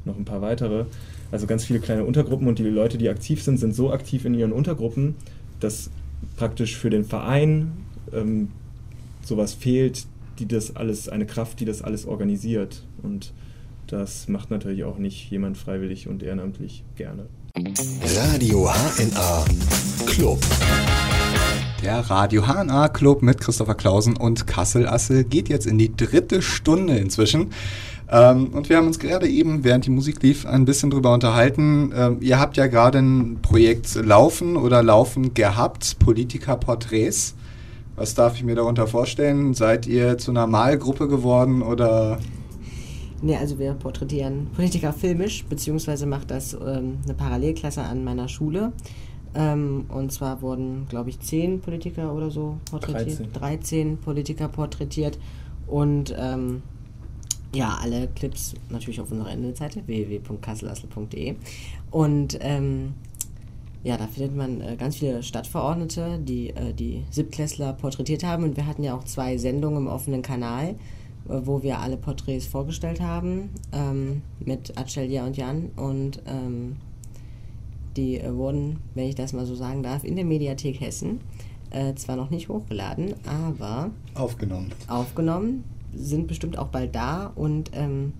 noch ein paar weitere. Also ganz viele kleine Untergruppen und die Leute, die aktiv sind, sind so aktiv in ihren Untergruppen, dass praktisch für den Verein ähm, sowas fehlt, die das alles, eine Kraft, die das alles organisiert. Und das macht natürlich auch nicht jemand freiwillig und ehrenamtlich gerne. Radio HNA Club. Der Radio HNA Club mit Christopher Klausen und Kassel Assel geht jetzt in die dritte Stunde inzwischen. Ähm, und wir haben uns gerade eben, während die Musik lief, ein bisschen drüber unterhalten. Ähm, ihr habt ja gerade ein Projekt laufen oder laufen gehabt, Politikerporträts. Was darf ich mir darunter vorstellen? Seid ihr zu einer Malgruppe geworden oder? Nee, also wir porträtieren Politiker filmisch, beziehungsweise macht das ähm, eine Parallelklasse an meiner Schule. Ähm, und zwar wurden, glaube ich, zehn Politiker oder so porträtiert. 13, 13 Politiker porträtiert. Und ähm, ja, alle Clips natürlich auf unserer Internetseite www.kasselassel.de. Und ähm, ja, da findet man äh, ganz viele Stadtverordnete, die äh, die Siebtklässler porträtiert haben. Und wir hatten ja auch zwei Sendungen im offenen Kanal, äh, wo wir alle Porträts vorgestellt haben ähm, mit Acelja und Jan. Und ähm, die äh, wurden, wenn ich das mal so sagen darf, in der Mediathek Hessen äh, zwar noch nicht hochgeladen, aber aufgenommen. Aufgenommen, sind bestimmt auch bald da und ähm,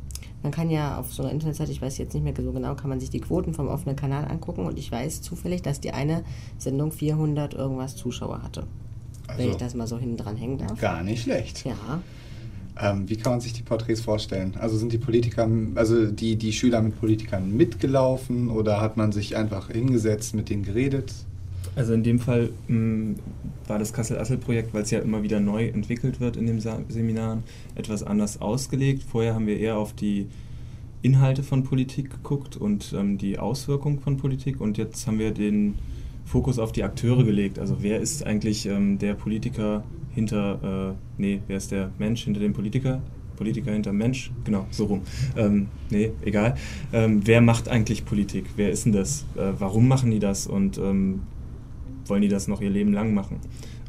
man kann ja auf so einer Internetseite, ich weiß jetzt nicht mehr so genau, kann man sich die Quoten vom offenen Kanal angucken und ich weiß zufällig, dass die eine Sendung 400 irgendwas Zuschauer hatte. Also, wenn ich das mal so hinten dran hängen darf. Gar nicht schlecht. Ja. Ähm, wie kann man sich die Porträts vorstellen? Also sind die Politiker, also die, die Schüler mit Politikern mitgelaufen oder hat man sich einfach hingesetzt, mit denen geredet? Also in dem Fall mh, war das Kassel-Assel-Projekt, weil es ja immer wieder neu entwickelt wird in den Seminaren, etwas anders ausgelegt. Vorher haben wir eher auf die Inhalte von Politik geguckt und ähm, die Auswirkungen von Politik und jetzt haben wir den Fokus auf die Akteure gelegt. Also wer ist eigentlich ähm, der Politiker hinter, äh, nee, wer ist der Mensch hinter dem Politiker? Politiker hinter Mensch, genau, so rum. Ähm, nee, egal. Ähm, wer macht eigentlich Politik? Wer ist denn das? Äh, warum machen die das? Und ähm, wollen die das noch ihr Leben lang machen?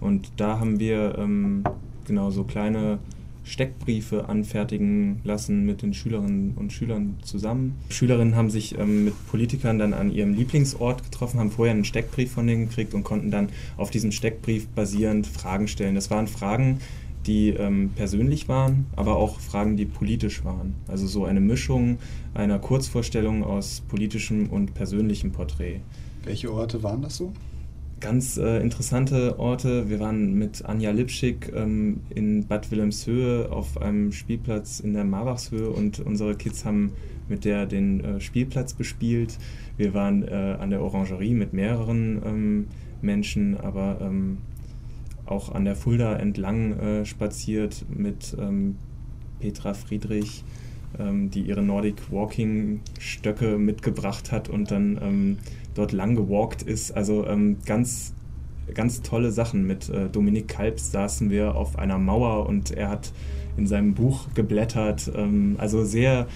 Und da haben wir ähm, genau so kleine Steckbriefe anfertigen lassen mit den Schülerinnen und Schülern zusammen. Schülerinnen haben sich ähm, mit Politikern dann an ihrem Lieblingsort getroffen, haben vorher einen Steckbrief von denen gekriegt und konnten dann auf diesem Steckbrief basierend Fragen stellen. Das waren Fragen, die ähm, persönlich waren, aber auch Fragen, die politisch waren. Also so eine Mischung einer Kurzvorstellung aus politischem und persönlichem Porträt. Welche Orte waren das so? Ganz äh, interessante Orte. Wir waren mit Anja Lipschick ähm, in Bad Wilhelmshöhe auf einem Spielplatz in der Marbachshöhe und unsere Kids haben mit der den äh, Spielplatz bespielt. Wir waren äh, an der Orangerie mit mehreren ähm, Menschen, aber ähm, auch an der Fulda entlang äh, spaziert mit ähm, Petra Friedrich, ähm, die ihre Nordic Walking Stöcke mitgebracht hat und dann ähm, dort lang gewalkt ist. Also ähm, ganz, ganz tolle Sachen. Mit äh, Dominik Kalbs saßen wir auf einer Mauer und er hat in seinem Buch geblättert. Ähm, also sehr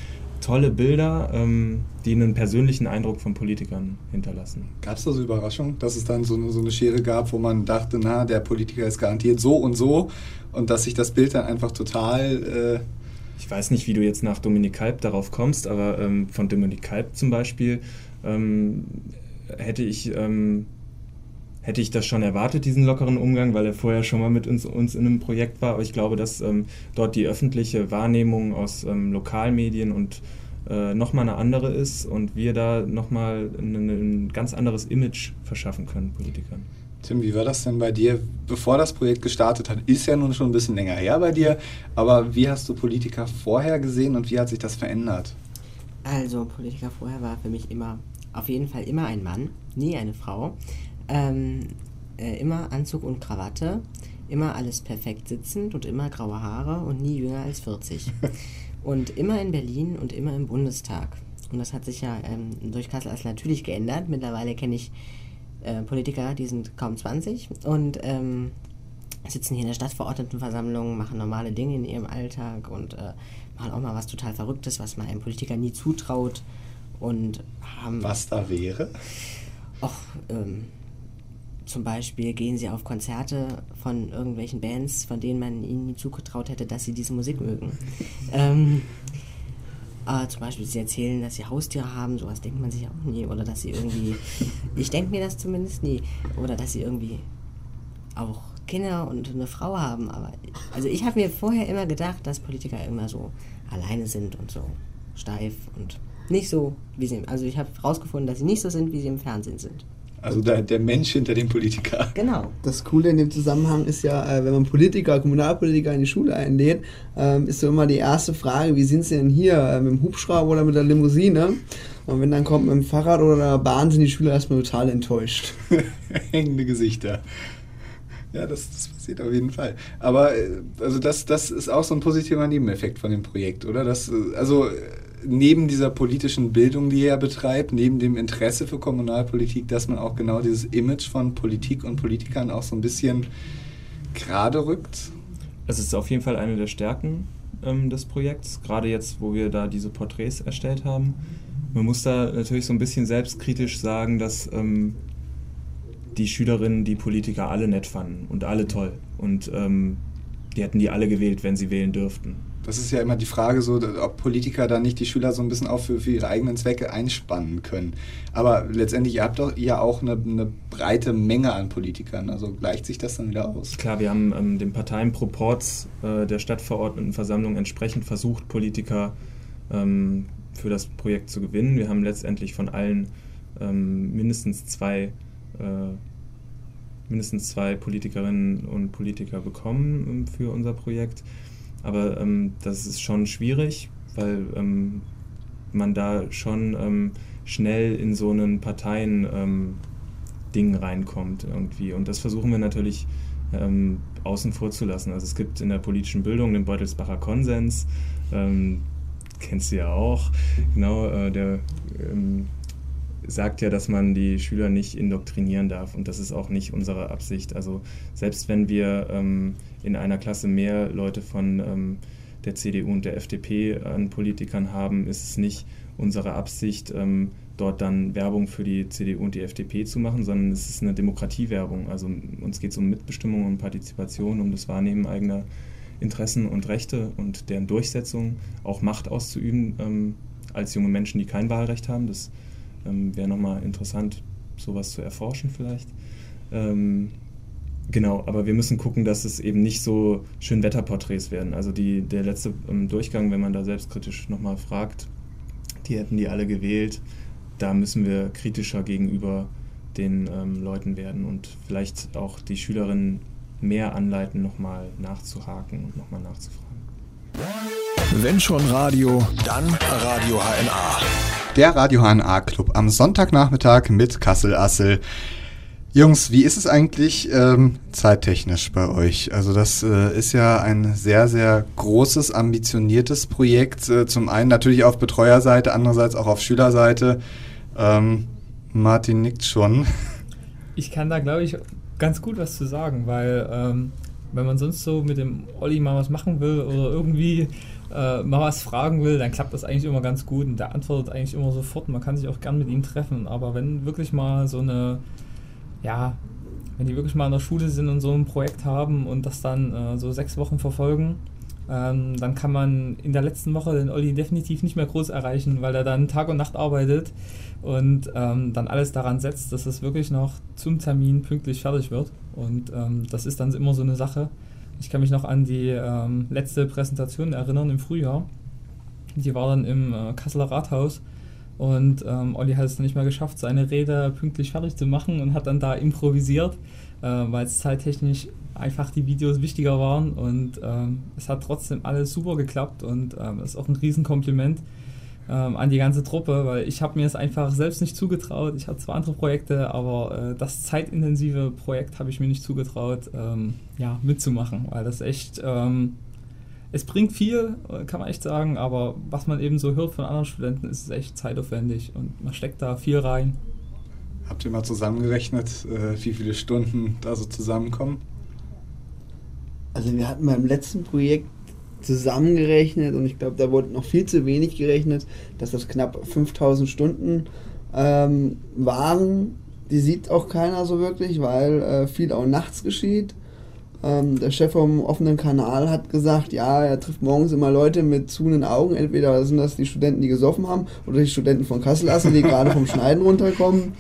tolle Bilder, ähm, die einen persönlichen Eindruck von Politikern hinterlassen. Gab es da so Überraschung, dass es dann so eine, so eine Schere gab, wo man dachte, na, der Politiker ist garantiert so und so und dass sich das Bild dann einfach total... Äh ich weiß nicht, wie du jetzt nach Dominik Kalb darauf kommst, aber ähm, von Dominik Kalb zum Beispiel ähm, hätte ich, ähm, hätte ich das schon erwartet, diesen lockeren Umgang, weil er vorher schon mal mit uns, uns in einem Projekt war. Aber ich glaube, dass ähm, dort die öffentliche Wahrnehmung aus ähm, Lokalmedien und äh, nochmal eine andere ist und wir da nochmal ein, ein ganz anderes Image verschaffen können, Politikern. Tim, wie war das denn bei dir, bevor das Projekt gestartet hat? Ist ja nun schon ein bisschen länger her bei dir, aber wie hast du Politiker vorher gesehen und wie hat sich das verändert? Also, Politiker vorher war für mich immer auf jeden Fall immer ein Mann, nie eine Frau. Ähm, äh, immer Anzug und Krawatte, immer alles perfekt sitzend und immer graue Haare und nie jünger als 40. und immer in Berlin und immer im Bundestag. Und das hat sich ja ähm, durch Kassel als natürlich geändert. Mittlerweile kenne ich äh, Politiker, die sind kaum 20 und ähm, sitzen hier in der Stadtverordnetenversammlung, machen normale Dinge in ihrem Alltag und äh, machen auch mal was total Verrücktes, was man einem Politiker nie zutraut und haben. Was da wäre? Och, ähm, zum Beispiel gehen sie auf Konzerte von irgendwelchen Bands, von denen man ihnen nie zugetraut hätte, dass sie diese Musik mögen. ähm, äh, zum Beispiel, sie erzählen, dass sie Haustiere haben, sowas denkt man sich auch nie. Oder dass sie irgendwie, ich denke mir das zumindest nie. Oder dass sie irgendwie auch Kinder und eine Frau haben. Aber also ich habe mir vorher immer gedacht, dass Politiker immer so alleine sind und so steif und nicht so, wie sie. Also ich habe herausgefunden, dass sie nicht so sind, wie sie im Fernsehen sind. Also der, der Mensch hinter dem Politiker. Genau. Das Coole in dem Zusammenhang ist ja, äh, wenn man Politiker, Kommunalpolitiker in die Schule einlädt, ähm, ist so immer die erste Frage, wie sind sie denn hier, äh, mit dem Hubschrauber oder mit der Limousine? Und wenn dann kommt mit dem Fahrrad oder der Bahn, sind die Schüler erstmal total enttäuscht. Hängende Gesichter. Ja, das, das passiert auf jeden Fall. Aber äh, also das, das ist auch so ein positiver Nebeneffekt von dem Projekt, oder? Das, also neben dieser politischen Bildung, die er betreibt, neben dem Interesse für Kommunalpolitik, dass man auch genau dieses Image von Politik und Politikern auch so ein bisschen gerade rückt? Es ist auf jeden Fall eine der Stärken ähm, des Projekts, gerade jetzt, wo wir da diese Porträts erstellt haben. Man muss da natürlich so ein bisschen selbstkritisch sagen, dass ähm, die Schülerinnen die Politiker alle nett fanden und alle toll. Und ähm, die hätten die alle gewählt, wenn sie wählen dürften. Das ist ja immer die Frage, so, ob Politiker da nicht die Schüler so ein bisschen auch für, für ihre eigenen Zwecke einspannen können. Aber letztendlich, ihr habt doch ja auch eine, eine breite Menge an Politikern. Also gleicht sich das dann wieder aus? Klar, wir haben ähm, den Parteienproports äh, der Stadtverordnetenversammlung entsprechend versucht, Politiker ähm, für das Projekt zu gewinnen. Wir haben letztendlich von allen ähm, mindestens zwei äh, mindestens zwei Politikerinnen und Politiker bekommen ähm, für unser Projekt. Aber ähm, das ist schon schwierig, weil ähm, man da schon ähm, schnell in so einen Parteien ähm, reinkommt irgendwie. Und das versuchen wir natürlich ähm, außen vor zu lassen. Also es gibt in der politischen Bildung den Beutelsbacher Konsens, kennst du ja auch, genau, äh, der sagt ja, dass man die Schüler nicht indoktrinieren darf und das ist auch nicht unsere Absicht. Also selbst wenn wir ähm, in einer Klasse mehr Leute von ähm, der CDU und der FDP an Politikern haben, ist es nicht unsere Absicht, ähm, dort dann Werbung für die CDU und die FDP zu machen, sondern es ist eine Demokratiewerbung. Also uns geht es um Mitbestimmung und Partizipation, um das Wahrnehmen eigener Interessen und Rechte und deren Durchsetzung, auch Macht auszuüben ähm, als junge Menschen, die kein Wahlrecht haben. Das ähm, wäre nochmal interessant, sowas zu erforschen vielleicht. Ähm, genau, aber wir müssen gucken, dass es eben nicht so schön Wetterporträts werden. Also die, der letzte ähm, Durchgang, wenn man da selbstkritisch nochmal fragt, die hätten die alle gewählt da müssen wir kritischer gegenüber den ähm, Leuten werden und vielleicht auch die Schülerinnen mehr anleiten, nochmal nachzuhaken und nochmal nachzufragen. Wenn schon Radio, dann Radio HNA. Der Radio HNA Club am Sonntagnachmittag mit Kassel Assel. Jungs, wie ist es eigentlich ähm, zeittechnisch bei euch? Also das äh, ist ja ein sehr, sehr großes, ambitioniertes Projekt. Äh, zum einen natürlich auf Betreuerseite, andererseits auch auf Schülerseite. Ähm, Martin nickt schon. Ich kann da, glaube ich, ganz gut was zu sagen, weil ähm, wenn man sonst so mit dem Olli mal was machen will oder irgendwie äh, mal was fragen will, dann klappt das eigentlich immer ganz gut und der antwortet eigentlich immer sofort. Man kann sich auch gern mit ihm treffen. Aber wenn wirklich mal so eine, ja, wenn die wirklich mal in der Schule sind und so ein Projekt haben und das dann äh, so sechs Wochen verfolgen, ähm, dann kann man in der letzten Woche den Olli definitiv nicht mehr groß erreichen, weil er dann Tag und Nacht arbeitet und ähm, dann alles daran setzt, dass es wirklich noch zum Termin pünktlich fertig wird. Und ähm, das ist dann immer so eine Sache. Ich kann mich noch an die ähm, letzte Präsentation erinnern im Frühjahr. Die war dann im äh, Kasseler Rathaus. Und ähm, Olli hat es nicht mehr geschafft, seine Rede pünktlich fertig zu machen und hat dann da improvisiert, äh, weil es zeittechnisch einfach die Videos wichtiger waren. Und ähm, es hat trotzdem alles super geklappt und ähm, ist auch ein Riesenkompliment ähm, an die ganze Truppe, weil ich habe mir es einfach selbst nicht zugetraut. Ich hatte zwar andere Projekte, aber äh, das zeitintensive Projekt habe ich mir nicht zugetraut, ähm, ja, mitzumachen, weil das echt, ähm, es bringt viel, kann man echt sagen, aber was man eben so hört von anderen Studenten, ist es echt zeitaufwendig und man steckt da viel rein. Habt ihr mal zusammengerechnet, äh, wie viele Stunden da so zusammenkommen? Also wir hatten beim letzten Projekt zusammengerechnet und ich glaube, da wurde noch viel zu wenig gerechnet, dass das knapp 5000 Stunden ähm, waren. Die sieht auch keiner so wirklich, weil äh, viel auch nachts geschieht. Ähm, der Chef vom offenen Kanal hat gesagt, ja, er trifft morgens immer Leute mit zuhenden Augen. Entweder sind das die Studenten, die gesoffen haben, oder die Studenten von Kassel Asse, die gerade vom Schneiden runterkommen.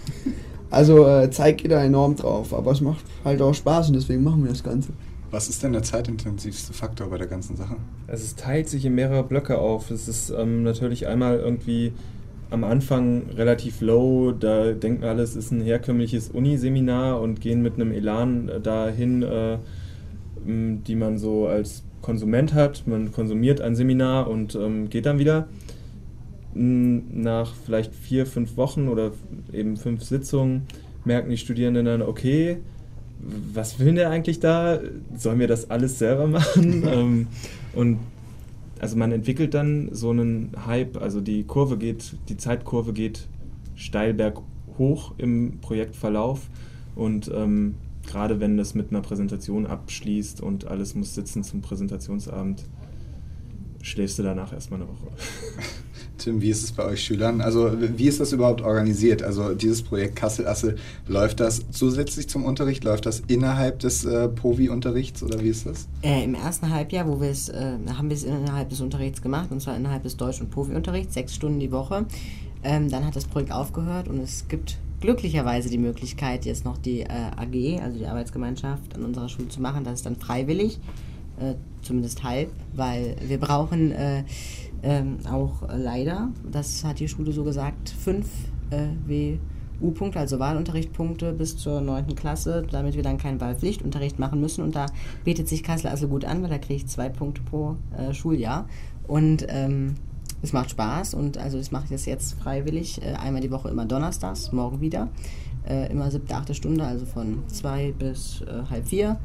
Also äh, zeigt jeder enorm drauf, aber es macht halt auch Spaß und deswegen machen wir das Ganze. Was ist denn der zeitintensivste Faktor bei der ganzen Sache? Es teilt sich in mehrere Blöcke auf. Es ist ähm, natürlich einmal irgendwie am Anfang relativ low, da denken alle, es ist ein herkömmliches Uniseminar und gehen mit einem Elan äh, dahin, äh, die man so als Konsument hat. Man konsumiert ein Seminar und ähm, geht dann wieder. Nach vielleicht vier, fünf Wochen oder eben fünf Sitzungen merken die Studierenden dann, okay, was will der eigentlich da? Sollen wir das alles selber machen? ähm, und also man entwickelt dann so einen Hype, also die Kurve geht, die Zeitkurve geht steil berghoch im Projektverlauf und ähm, gerade wenn das mit einer Präsentation abschließt und alles muss sitzen zum Präsentationsabend, schläfst du danach erstmal eine Woche. Tim, wie ist es bei euch Schülern? Also wie ist das überhaupt organisiert? Also dieses Projekt Kassel-Assel, läuft das zusätzlich zum Unterricht? Läuft das innerhalb des äh, POVI-Unterrichts oder wie ist das? Äh, Im ersten Halbjahr, wo wir es, äh, haben wir es innerhalb des Unterrichts gemacht, und zwar innerhalb des Deutsch- und POVI-Unterrichts, sechs Stunden die Woche. Ähm, dann hat das Projekt aufgehört und es gibt glücklicherweise die Möglichkeit, jetzt noch die äh, AG, also die Arbeitsgemeinschaft, an unserer Schule zu machen. Das ist dann freiwillig, äh, zumindest halb, weil wir brauchen äh, ähm, auch leider, das hat die Schule so gesagt, fünf äh, U-Punkte, also Wahlunterrichtpunkte bis zur 9. Klasse, damit wir dann keinen Wahlpflichtunterricht machen müssen. Und da bietet sich Kassel also gut an, weil da kriege ich zwei Punkte pro äh, Schuljahr. Und ähm, es macht Spaß und also das mache ich das jetzt freiwillig. Äh, einmal die Woche immer donnerstags, morgen wieder. Äh, immer siebte, achte Stunde, also von zwei bis äh, halb vier.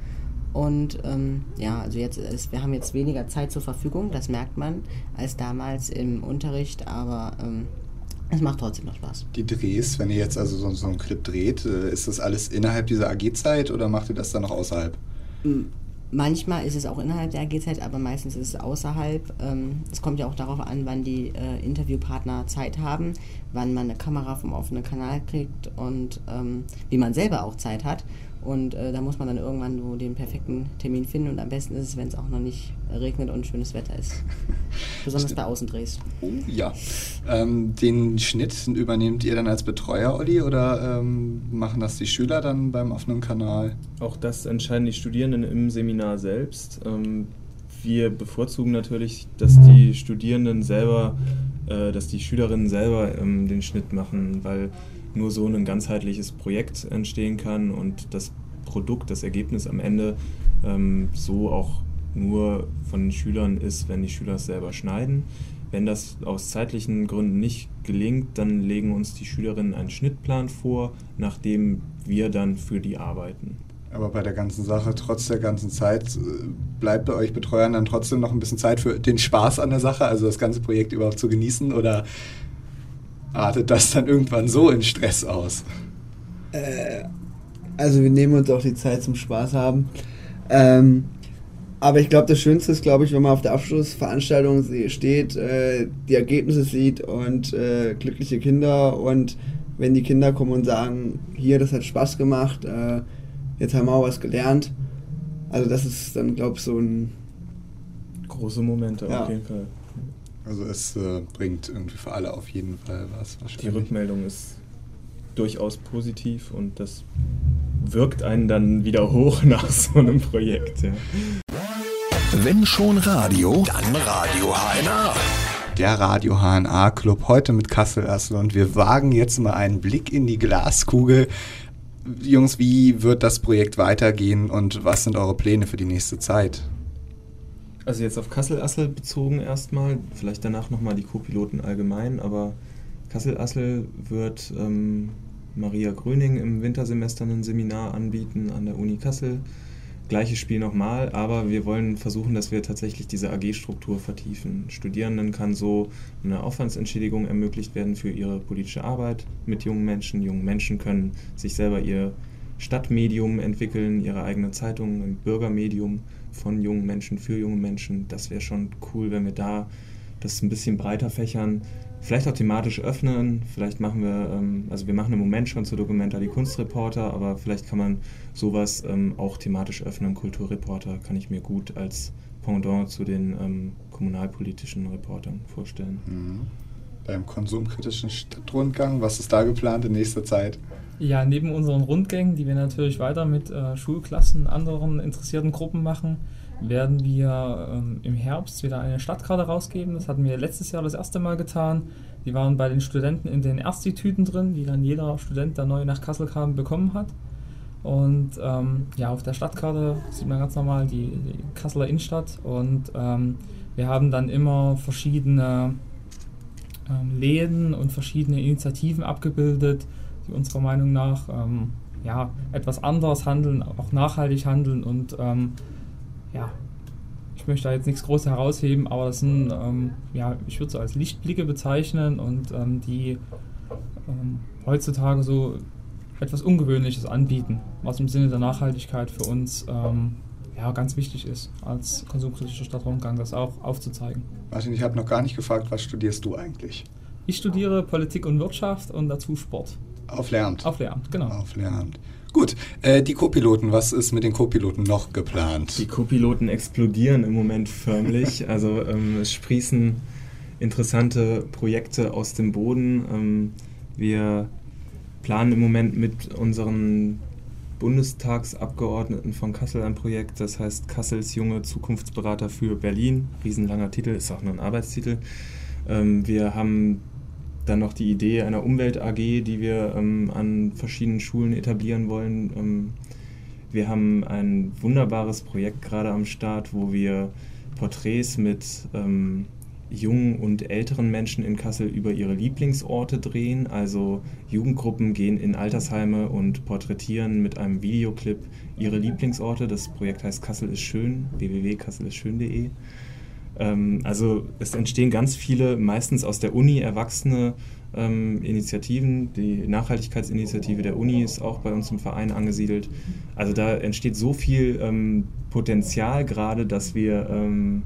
Und ähm, ja, also jetzt ist, wir haben jetzt weniger Zeit zur Verfügung, das merkt man, als damals im Unterricht, aber ähm, es macht trotzdem noch Spaß. Die Drehs, wenn ihr jetzt also so, so einen Clip dreht, ist das alles innerhalb dieser AG-Zeit oder macht ihr das dann noch außerhalb? Manchmal ist es auch innerhalb der AG-Zeit, aber meistens ist es außerhalb. Ähm, es kommt ja auch darauf an, wann die äh, Interviewpartner Zeit haben, wann man eine Kamera vom offenen Kanal kriegt und ähm, wie man selber auch Zeit hat. Und äh, da muss man dann irgendwann so den perfekten Termin finden. Und am besten ist es, wenn es auch noch nicht regnet und schönes Wetter ist. Besonders bei Außendrehs. Oh ja. Ähm, den Schnitt übernehmt ihr dann als Betreuer, Olli, oder ähm, machen das die Schüler dann beim offenen Kanal? Auch das entscheiden die Studierenden im Seminar selbst. Ähm, wir bevorzugen natürlich, dass die Studierenden selber, äh, dass die Schülerinnen selber ähm, den Schnitt machen, weil nur so ein ganzheitliches Projekt entstehen kann und das Produkt, das Ergebnis am Ende ähm, so auch nur von den Schülern ist, wenn die Schüler es selber schneiden. Wenn das aus zeitlichen Gründen nicht gelingt, dann legen uns die Schülerinnen einen Schnittplan vor, nachdem wir dann für die arbeiten. Aber bei der ganzen Sache, trotz der ganzen Zeit, äh, bleibt bei euch Betreuern dann trotzdem noch ein bisschen Zeit für den Spaß an der Sache, also das ganze Projekt überhaupt zu genießen? Oder artet das dann irgendwann so in Stress aus? Äh, also wir nehmen uns auch die Zeit zum Spaß haben. Ähm, aber ich glaube, das Schönste ist, glaube ich, wenn man auf der Abschlussveranstaltung steht, äh, die Ergebnisse sieht und äh, glückliche Kinder und wenn die Kinder kommen und sagen, hier, das hat Spaß gemacht, äh, jetzt haben wir auch was gelernt. Also das ist dann, glaube ich, so ein... Große Momente Ja. auf jeden Fall. Also es äh, bringt irgendwie für alle auf jeden Fall was Die. Rückmeldung ist durchaus positiv und das wirkt einen dann wieder hoch nach so einem Projekt. Ja. Wenn schon Radio, dann Radio HNA. Der Radio HNA Club heute mit Kassel Assel und wir wagen jetzt mal einen Blick in die Glaskugel. Jungs, wie wird das Projekt weitergehen und was sind eure Pläne für die nächste Zeit? Also jetzt auf Kassel-Assel bezogen erstmal, vielleicht danach nochmal die Co-Piloten allgemein, aber Kassel-Assel wird ähm, Maria Gröning im Wintersemester ein Seminar anbieten an der Uni Kassel. Gleiches Spiel nochmal, aber wir wollen versuchen, dass wir tatsächlich diese AG-Struktur vertiefen. Studierenden kann so eine Aufwandsentschädigung ermöglicht werden für ihre politische Arbeit mit jungen Menschen. Junge Menschen können sich selber ihr Stadtmedium entwickeln, ihre eigene Zeitung, ein Bürgermedium von jungen Menschen für junge Menschen. Das wäre schon cool, wenn wir da das ein bisschen breiter fächern. Vielleicht auch thematisch öffnen. Vielleicht machen wir, ähm, also wir machen im Moment schon zur Dokumenta die Kunstreporter, aber vielleicht kann man sowas ähm, auch thematisch öffnen. Kulturreporter kann ich mir gut als Pendant zu den ähm, kommunalpolitischen Reportern vorstellen. Mhm. Beim konsumkritischen Stadtrundgang, was ist da geplant in nächster Zeit? Ja, neben unseren Rundgängen, die wir natürlich weiter mit äh, Schulklassen, anderen interessierten Gruppen machen, werden wir ähm, im Herbst wieder eine Stadtkarte rausgeben. Das hatten wir letztes Jahr das erste Mal getan. Die waren bei den Studenten in den Ersti-Tüten drin, die dann jeder Student, der neu nach Kassel kam, bekommen hat. Und ähm, ja, auf der Stadtkarte sieht man ganz normal die, die Kasseler Innenstadt. Und ähm, wir haben dann immer verschiedene ähm, Läden und verschiedene Initiativen abgebildet, die unserer Meinung nach ähm, ja, etwas anders handeln, auch nachhaltig handeln und ähm, ja, ich möchte da jetzt nichts groß herausheben, aber das sind, ähm, ja, ich würde es als Lichtblicke bezeichnen und ähm, die ähm, heutzutage so etwas Ungewöhnliches anbieten, was im Sinne der Nachhaltigkeit für uns ähm, ja, ganz wichtig ist, als konsumkritischer Stadtrundgang das auch aufzuzeigen. Martin, ich habe noch gar nicht gefragt, was studierst du eigentlich? Ich studiere Politik und Wirtschaft und dazu Sport. Auf Lehramt. Auf Lehramt, genau. Auf Lehramt. Gut, äh, die Co-Piloten, was ist mit den Co-Piloten noch geplant? Die Co-Piloten explodieren im Moment förmlich. Also ähm, es sprießen interessante Projekte aus dem Boden. Ähm, wir planen im Moment mit unseren Bundestagsabgeordneten von Kassel ein Projekt, das heißt Kassels junge Zukunftsberater für Berlin. Riesenlanger Titel, ist auch nur ein Arbeitstitel. Ähm, wir haben dann noch die Idee einer Umwelt-AG, die wir ähm, an verschiedenen Schulen etablieren wollen. Ähm, wir haben ein wunderbares Projekt gerade am Start, wo wir Porträts mit ähm, jungen und älteren Menschen in Kassel über ihre Lieblingsorte drehen. Also Jugendgruppen gehen in Altersheime und porträtieren mit einem Videoclip ihre Lieblingsorte. Das Projekt heißt Kassel ist schön, www.kasselischschön.de. Ähm, also es entstehen ganz viele, meistens aus der Uni erwachsene ähm, Initiativen. Die Nachhaltigkeitsinitiative der Uni ist auch bei uns im Verein angesiedelt. Also da entsteht so viel ähm, Potenzial gerade, dass wir ähm,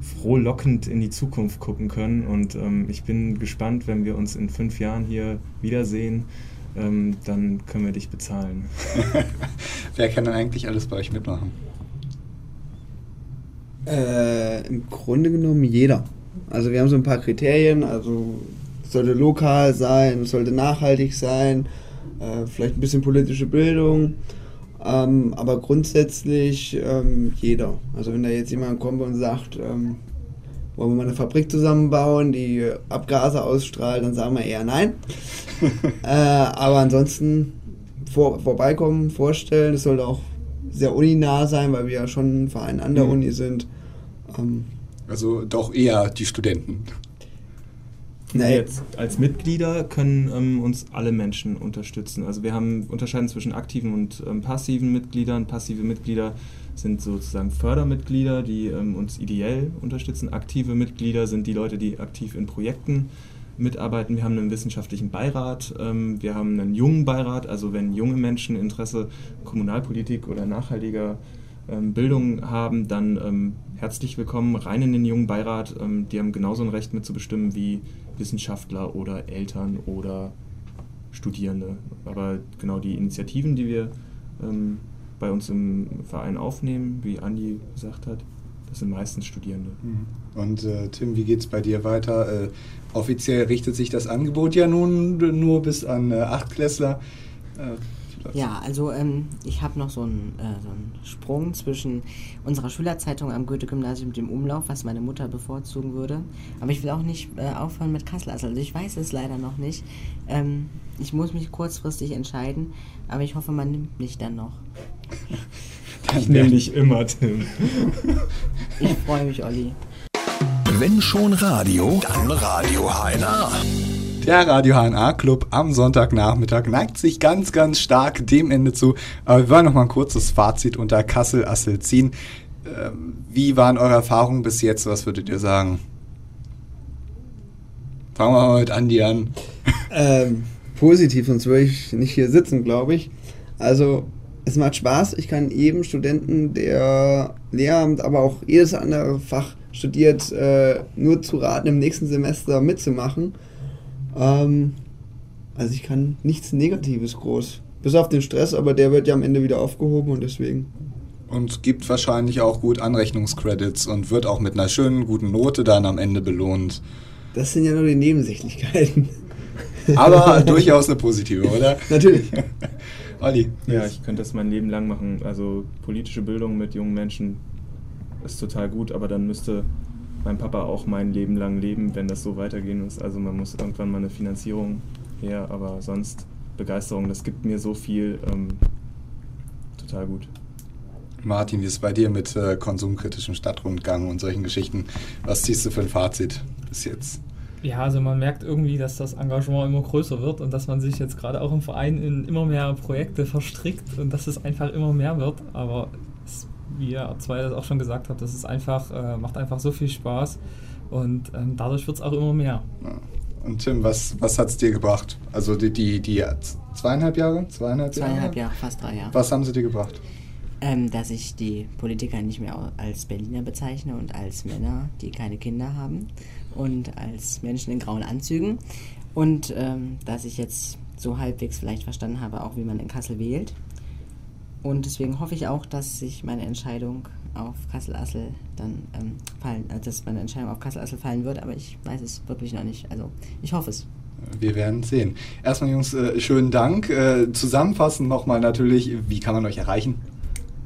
frohlockend in die Zukunft gucken können. Und ähm, ich bin gespannt, wenn wir uns in fünf Jahren hier wiedersehen. Ähm, dann können wir dich bezahlen. Wer kann denn eigentlich alles bei euch mitmachen? Äh, Im Grunde genommen jeder. Also wir haben so ein paar Kriterien, also es sollte lokal sein, es sollte nachhaltig sein, äh, vielleicht ein bisschen politische Bildung, ähm, aber grundsätzlich ähm, jeder. Also wenn da jetzt jemand kommt und sagt, ähm, wollen wir mal eine Fabrik zusammenbauen, die Abgase ausstrahlt, dann sagen wir eher nein. äh, aber ansonsten vor, vorbeikommen, vorstellen, es sollte auch sehr uninah sein, weil wir ja schon ein Verein an der Mhm. Uni sind. Ähm, Also doch eher die Studenten. nee, Jetzt als Mitglieder können ähm, uns alle Menschen unterstützen. Also wir haben unterscheiden zwischen aktiven und ähm, passiven Mitgliedern. Passive Mitglieder sind sozusagen Fördermitglieder, die ähm, uns ideell unterstützen. Aktive Mitglieder sind die Leute, die aktiv in Projekten mitarbeiten. Wir haben einen wissenschaftlichen Beirat, ähm, wir haben einen jungen Beirat, also wenn junge Menschen Interesse Kommunalpolitik oder nachhaltiger ähm, Bildung haben, dann ähm, herzlich willkommen rein in den jungen Beirat. Ähm, die haben genauso ein Recht mitzubestimmen wie Wissenschaftler oder Eltern oder Studierende. Aber genau die Initiativen, die wir ähm, bei uns im Verein aufnehmen, wie Andi gesagt hat, das sind meistens Studierende. Und äh, Tim, wie geht's bei dir weiter? Äh, offiziell richtet sich das Angebot ja nun nur bis an äh, Achtklässler. Läuft's? Ja, also ähm, ich habe noch so einen, äh, so einen Sprung zwischen unserer Schülerzeitung am Goethe-Gymnasium und dem Umlauf, was meine Mutter bevorzugen würde. Aber ich will auch nicht äh, aufhören mit Kassel. Also ich weiß es leider noch nicht. Ähm, ich muss mich kurzfristig entscheiden, aber ich hoffe, man nimmt mich dann noch. Ich nehme dich immer, Tim. Ich freue mich, Olli. Wenn schon Radio, dann Radio HNA. Der Radio HNA Club am Sonntagnachmittag neigt sich ganz, ganz stark dem Ende zu. Aber wir wollen noch mal ein kurzes Fazit unter Kassel-Assel ziehen. Ähm, wie waren eure Erfahrungen bis jetzt? Was würdet ihr sagen? Fangen wir mal mit Andi an. ähm, positiv, sonst würde ich nicht hier sitzen, glaube ich. Also, es macht Spaß. Ich kann jedem Studenten, der Lehramt, aber auch jedes andere Fach studiert, äh, nur zu raten, im nächsten Semester mitzumachen. Ähm, also, ich kann nichts Negatives groß. Bis auf den Stress, aber der wird ja am Ende wieder aufgehoben und deswegen. Und gibt wahrscheinlich auch gut Anrechnungscredits und wird auch mit einer schönen, guten Note dann am Ende belohnt. Das sind ja nur die Nebensächlichkeiten. Aber durchaus eine positive, oder? Natürlich. Olli. Ja, ich könnte das mein Leben lang machen. Also politische Bildung mit jungen Menschen ist total gut, aber dann müsste mein Papa auch mein Leben lang leben, wenn das so weitergehen muss. Also man muss irgendwann mal eine Finanzierung her, aber sonst Begeisterung, das gibt mir so viel. Ähm, total gut. Martin, wie ist es bei dir mit äh, konsumkritischem Stadtrundgang und solchen Geschichten? Was ziehst du für ein Fazit bis jetzt? Ja, also man merkt irgendwie, dass das Engagement immer größer wird und dass man sich jetzt gerade auch im Verein in immer mehr Projekte verstrickt und dass es einfach immer mehr wird. Aber wie ihr zwei das auch schon gesagt habt, das ist einfach, äh, macht einfach so viel Spaß und ähm, dadurch wird es auch immer mehr. Ja. Und Tim, was, was hat es dir gebracht? Also die, die, die zweieinhalb Jahre? Zweieinhalb, Zweieinhalb Jahre, fast drei Jahre. Was haben sie dir gebracht? Ähm, dass ich die Politiker nicht mehr als Berliner bezeichne und als Männer, die keine Kinder haben und als Menschen in grauen Anzügen. Und ähm, dass ich jetzt so halbwegs vielleicht verstanden habe, auch wie man in Kassel wählt. Und deswegen hoffe ich auch, dass sich meine Entscheidung auf Kassel-Assel dann ähm, fallen, äh, dass meine Entscheidung auf Kassel-Assel fallen wird, aber ich weiß es wirklich noch nicht. Also ich hoffe es. Wir werden sehen. Erstmal, Jungs, äh, schönen Dank. Äh, zusammenfassend nochmal natürlich, wie kann man euch erreichen?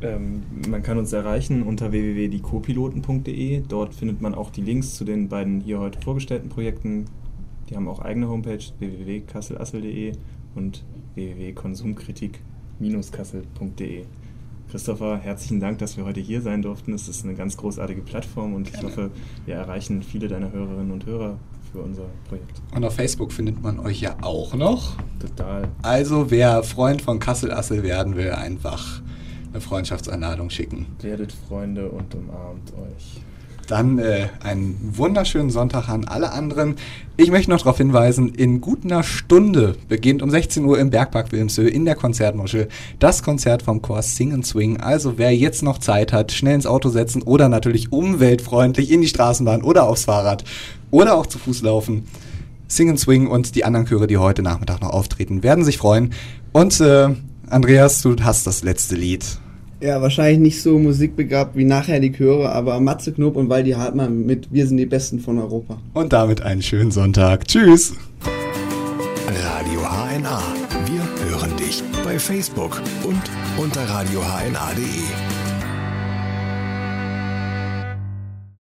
Ähm, man kann uns erreichen unter www.diecopiloten.de. Dort findet man auch die Links zu den beiden hier heute vorgestellten Projekten. Die haben auch eigene Homepage www.kasselassel.de und www.konsumkritik-kassel.de. Christopher, herzlichen Dank, dass wir heute hier sein durften. Es ist eine ganz großartige Plattform und ich hoffe, wir erreichen viele deiner Hörerinnen und Hörer für unser Projekt. Und auf Facebook findet man euch ja auch noch. Total. Also wer Freund von Kassel Assel werden will, einfach eine Freundschaftseinladung schicken. Werdet Freunde und umarmt euch. Dann äh, einen wunderschönen Sonntag an alle anderen. Ich möchte noch darauf hinweisen, in gut einer Stunde beginnt um 16 Uhr im Bergpark Wilmshöhe in der Konzertmuschel das Konzert vom Chor Sing and Swing. Also wer jetzt noch Zeit hat, schnell ins Auto setzen oder natürlich umweltfreundlich in die Straßenbahn oder aufs Fahrrad oder auch zu Fuß laufen. Sing and Swing und die anderen Chöre, die heute Nachmittag noch auftreten, werden sich freuen. Und äh, Andreas, du hast das letzte Lied. Ja, wahrscheinlich nicht so musikbegabt wie nachher die Chöre, aber Matze Knob und Waldi Hartmann mit Wir sind die Besten von Europa. Und damit einen schönen Sonntag. Tschüss. Radio HNA. Wir hören dich bei Facebook und unter radiohna.de.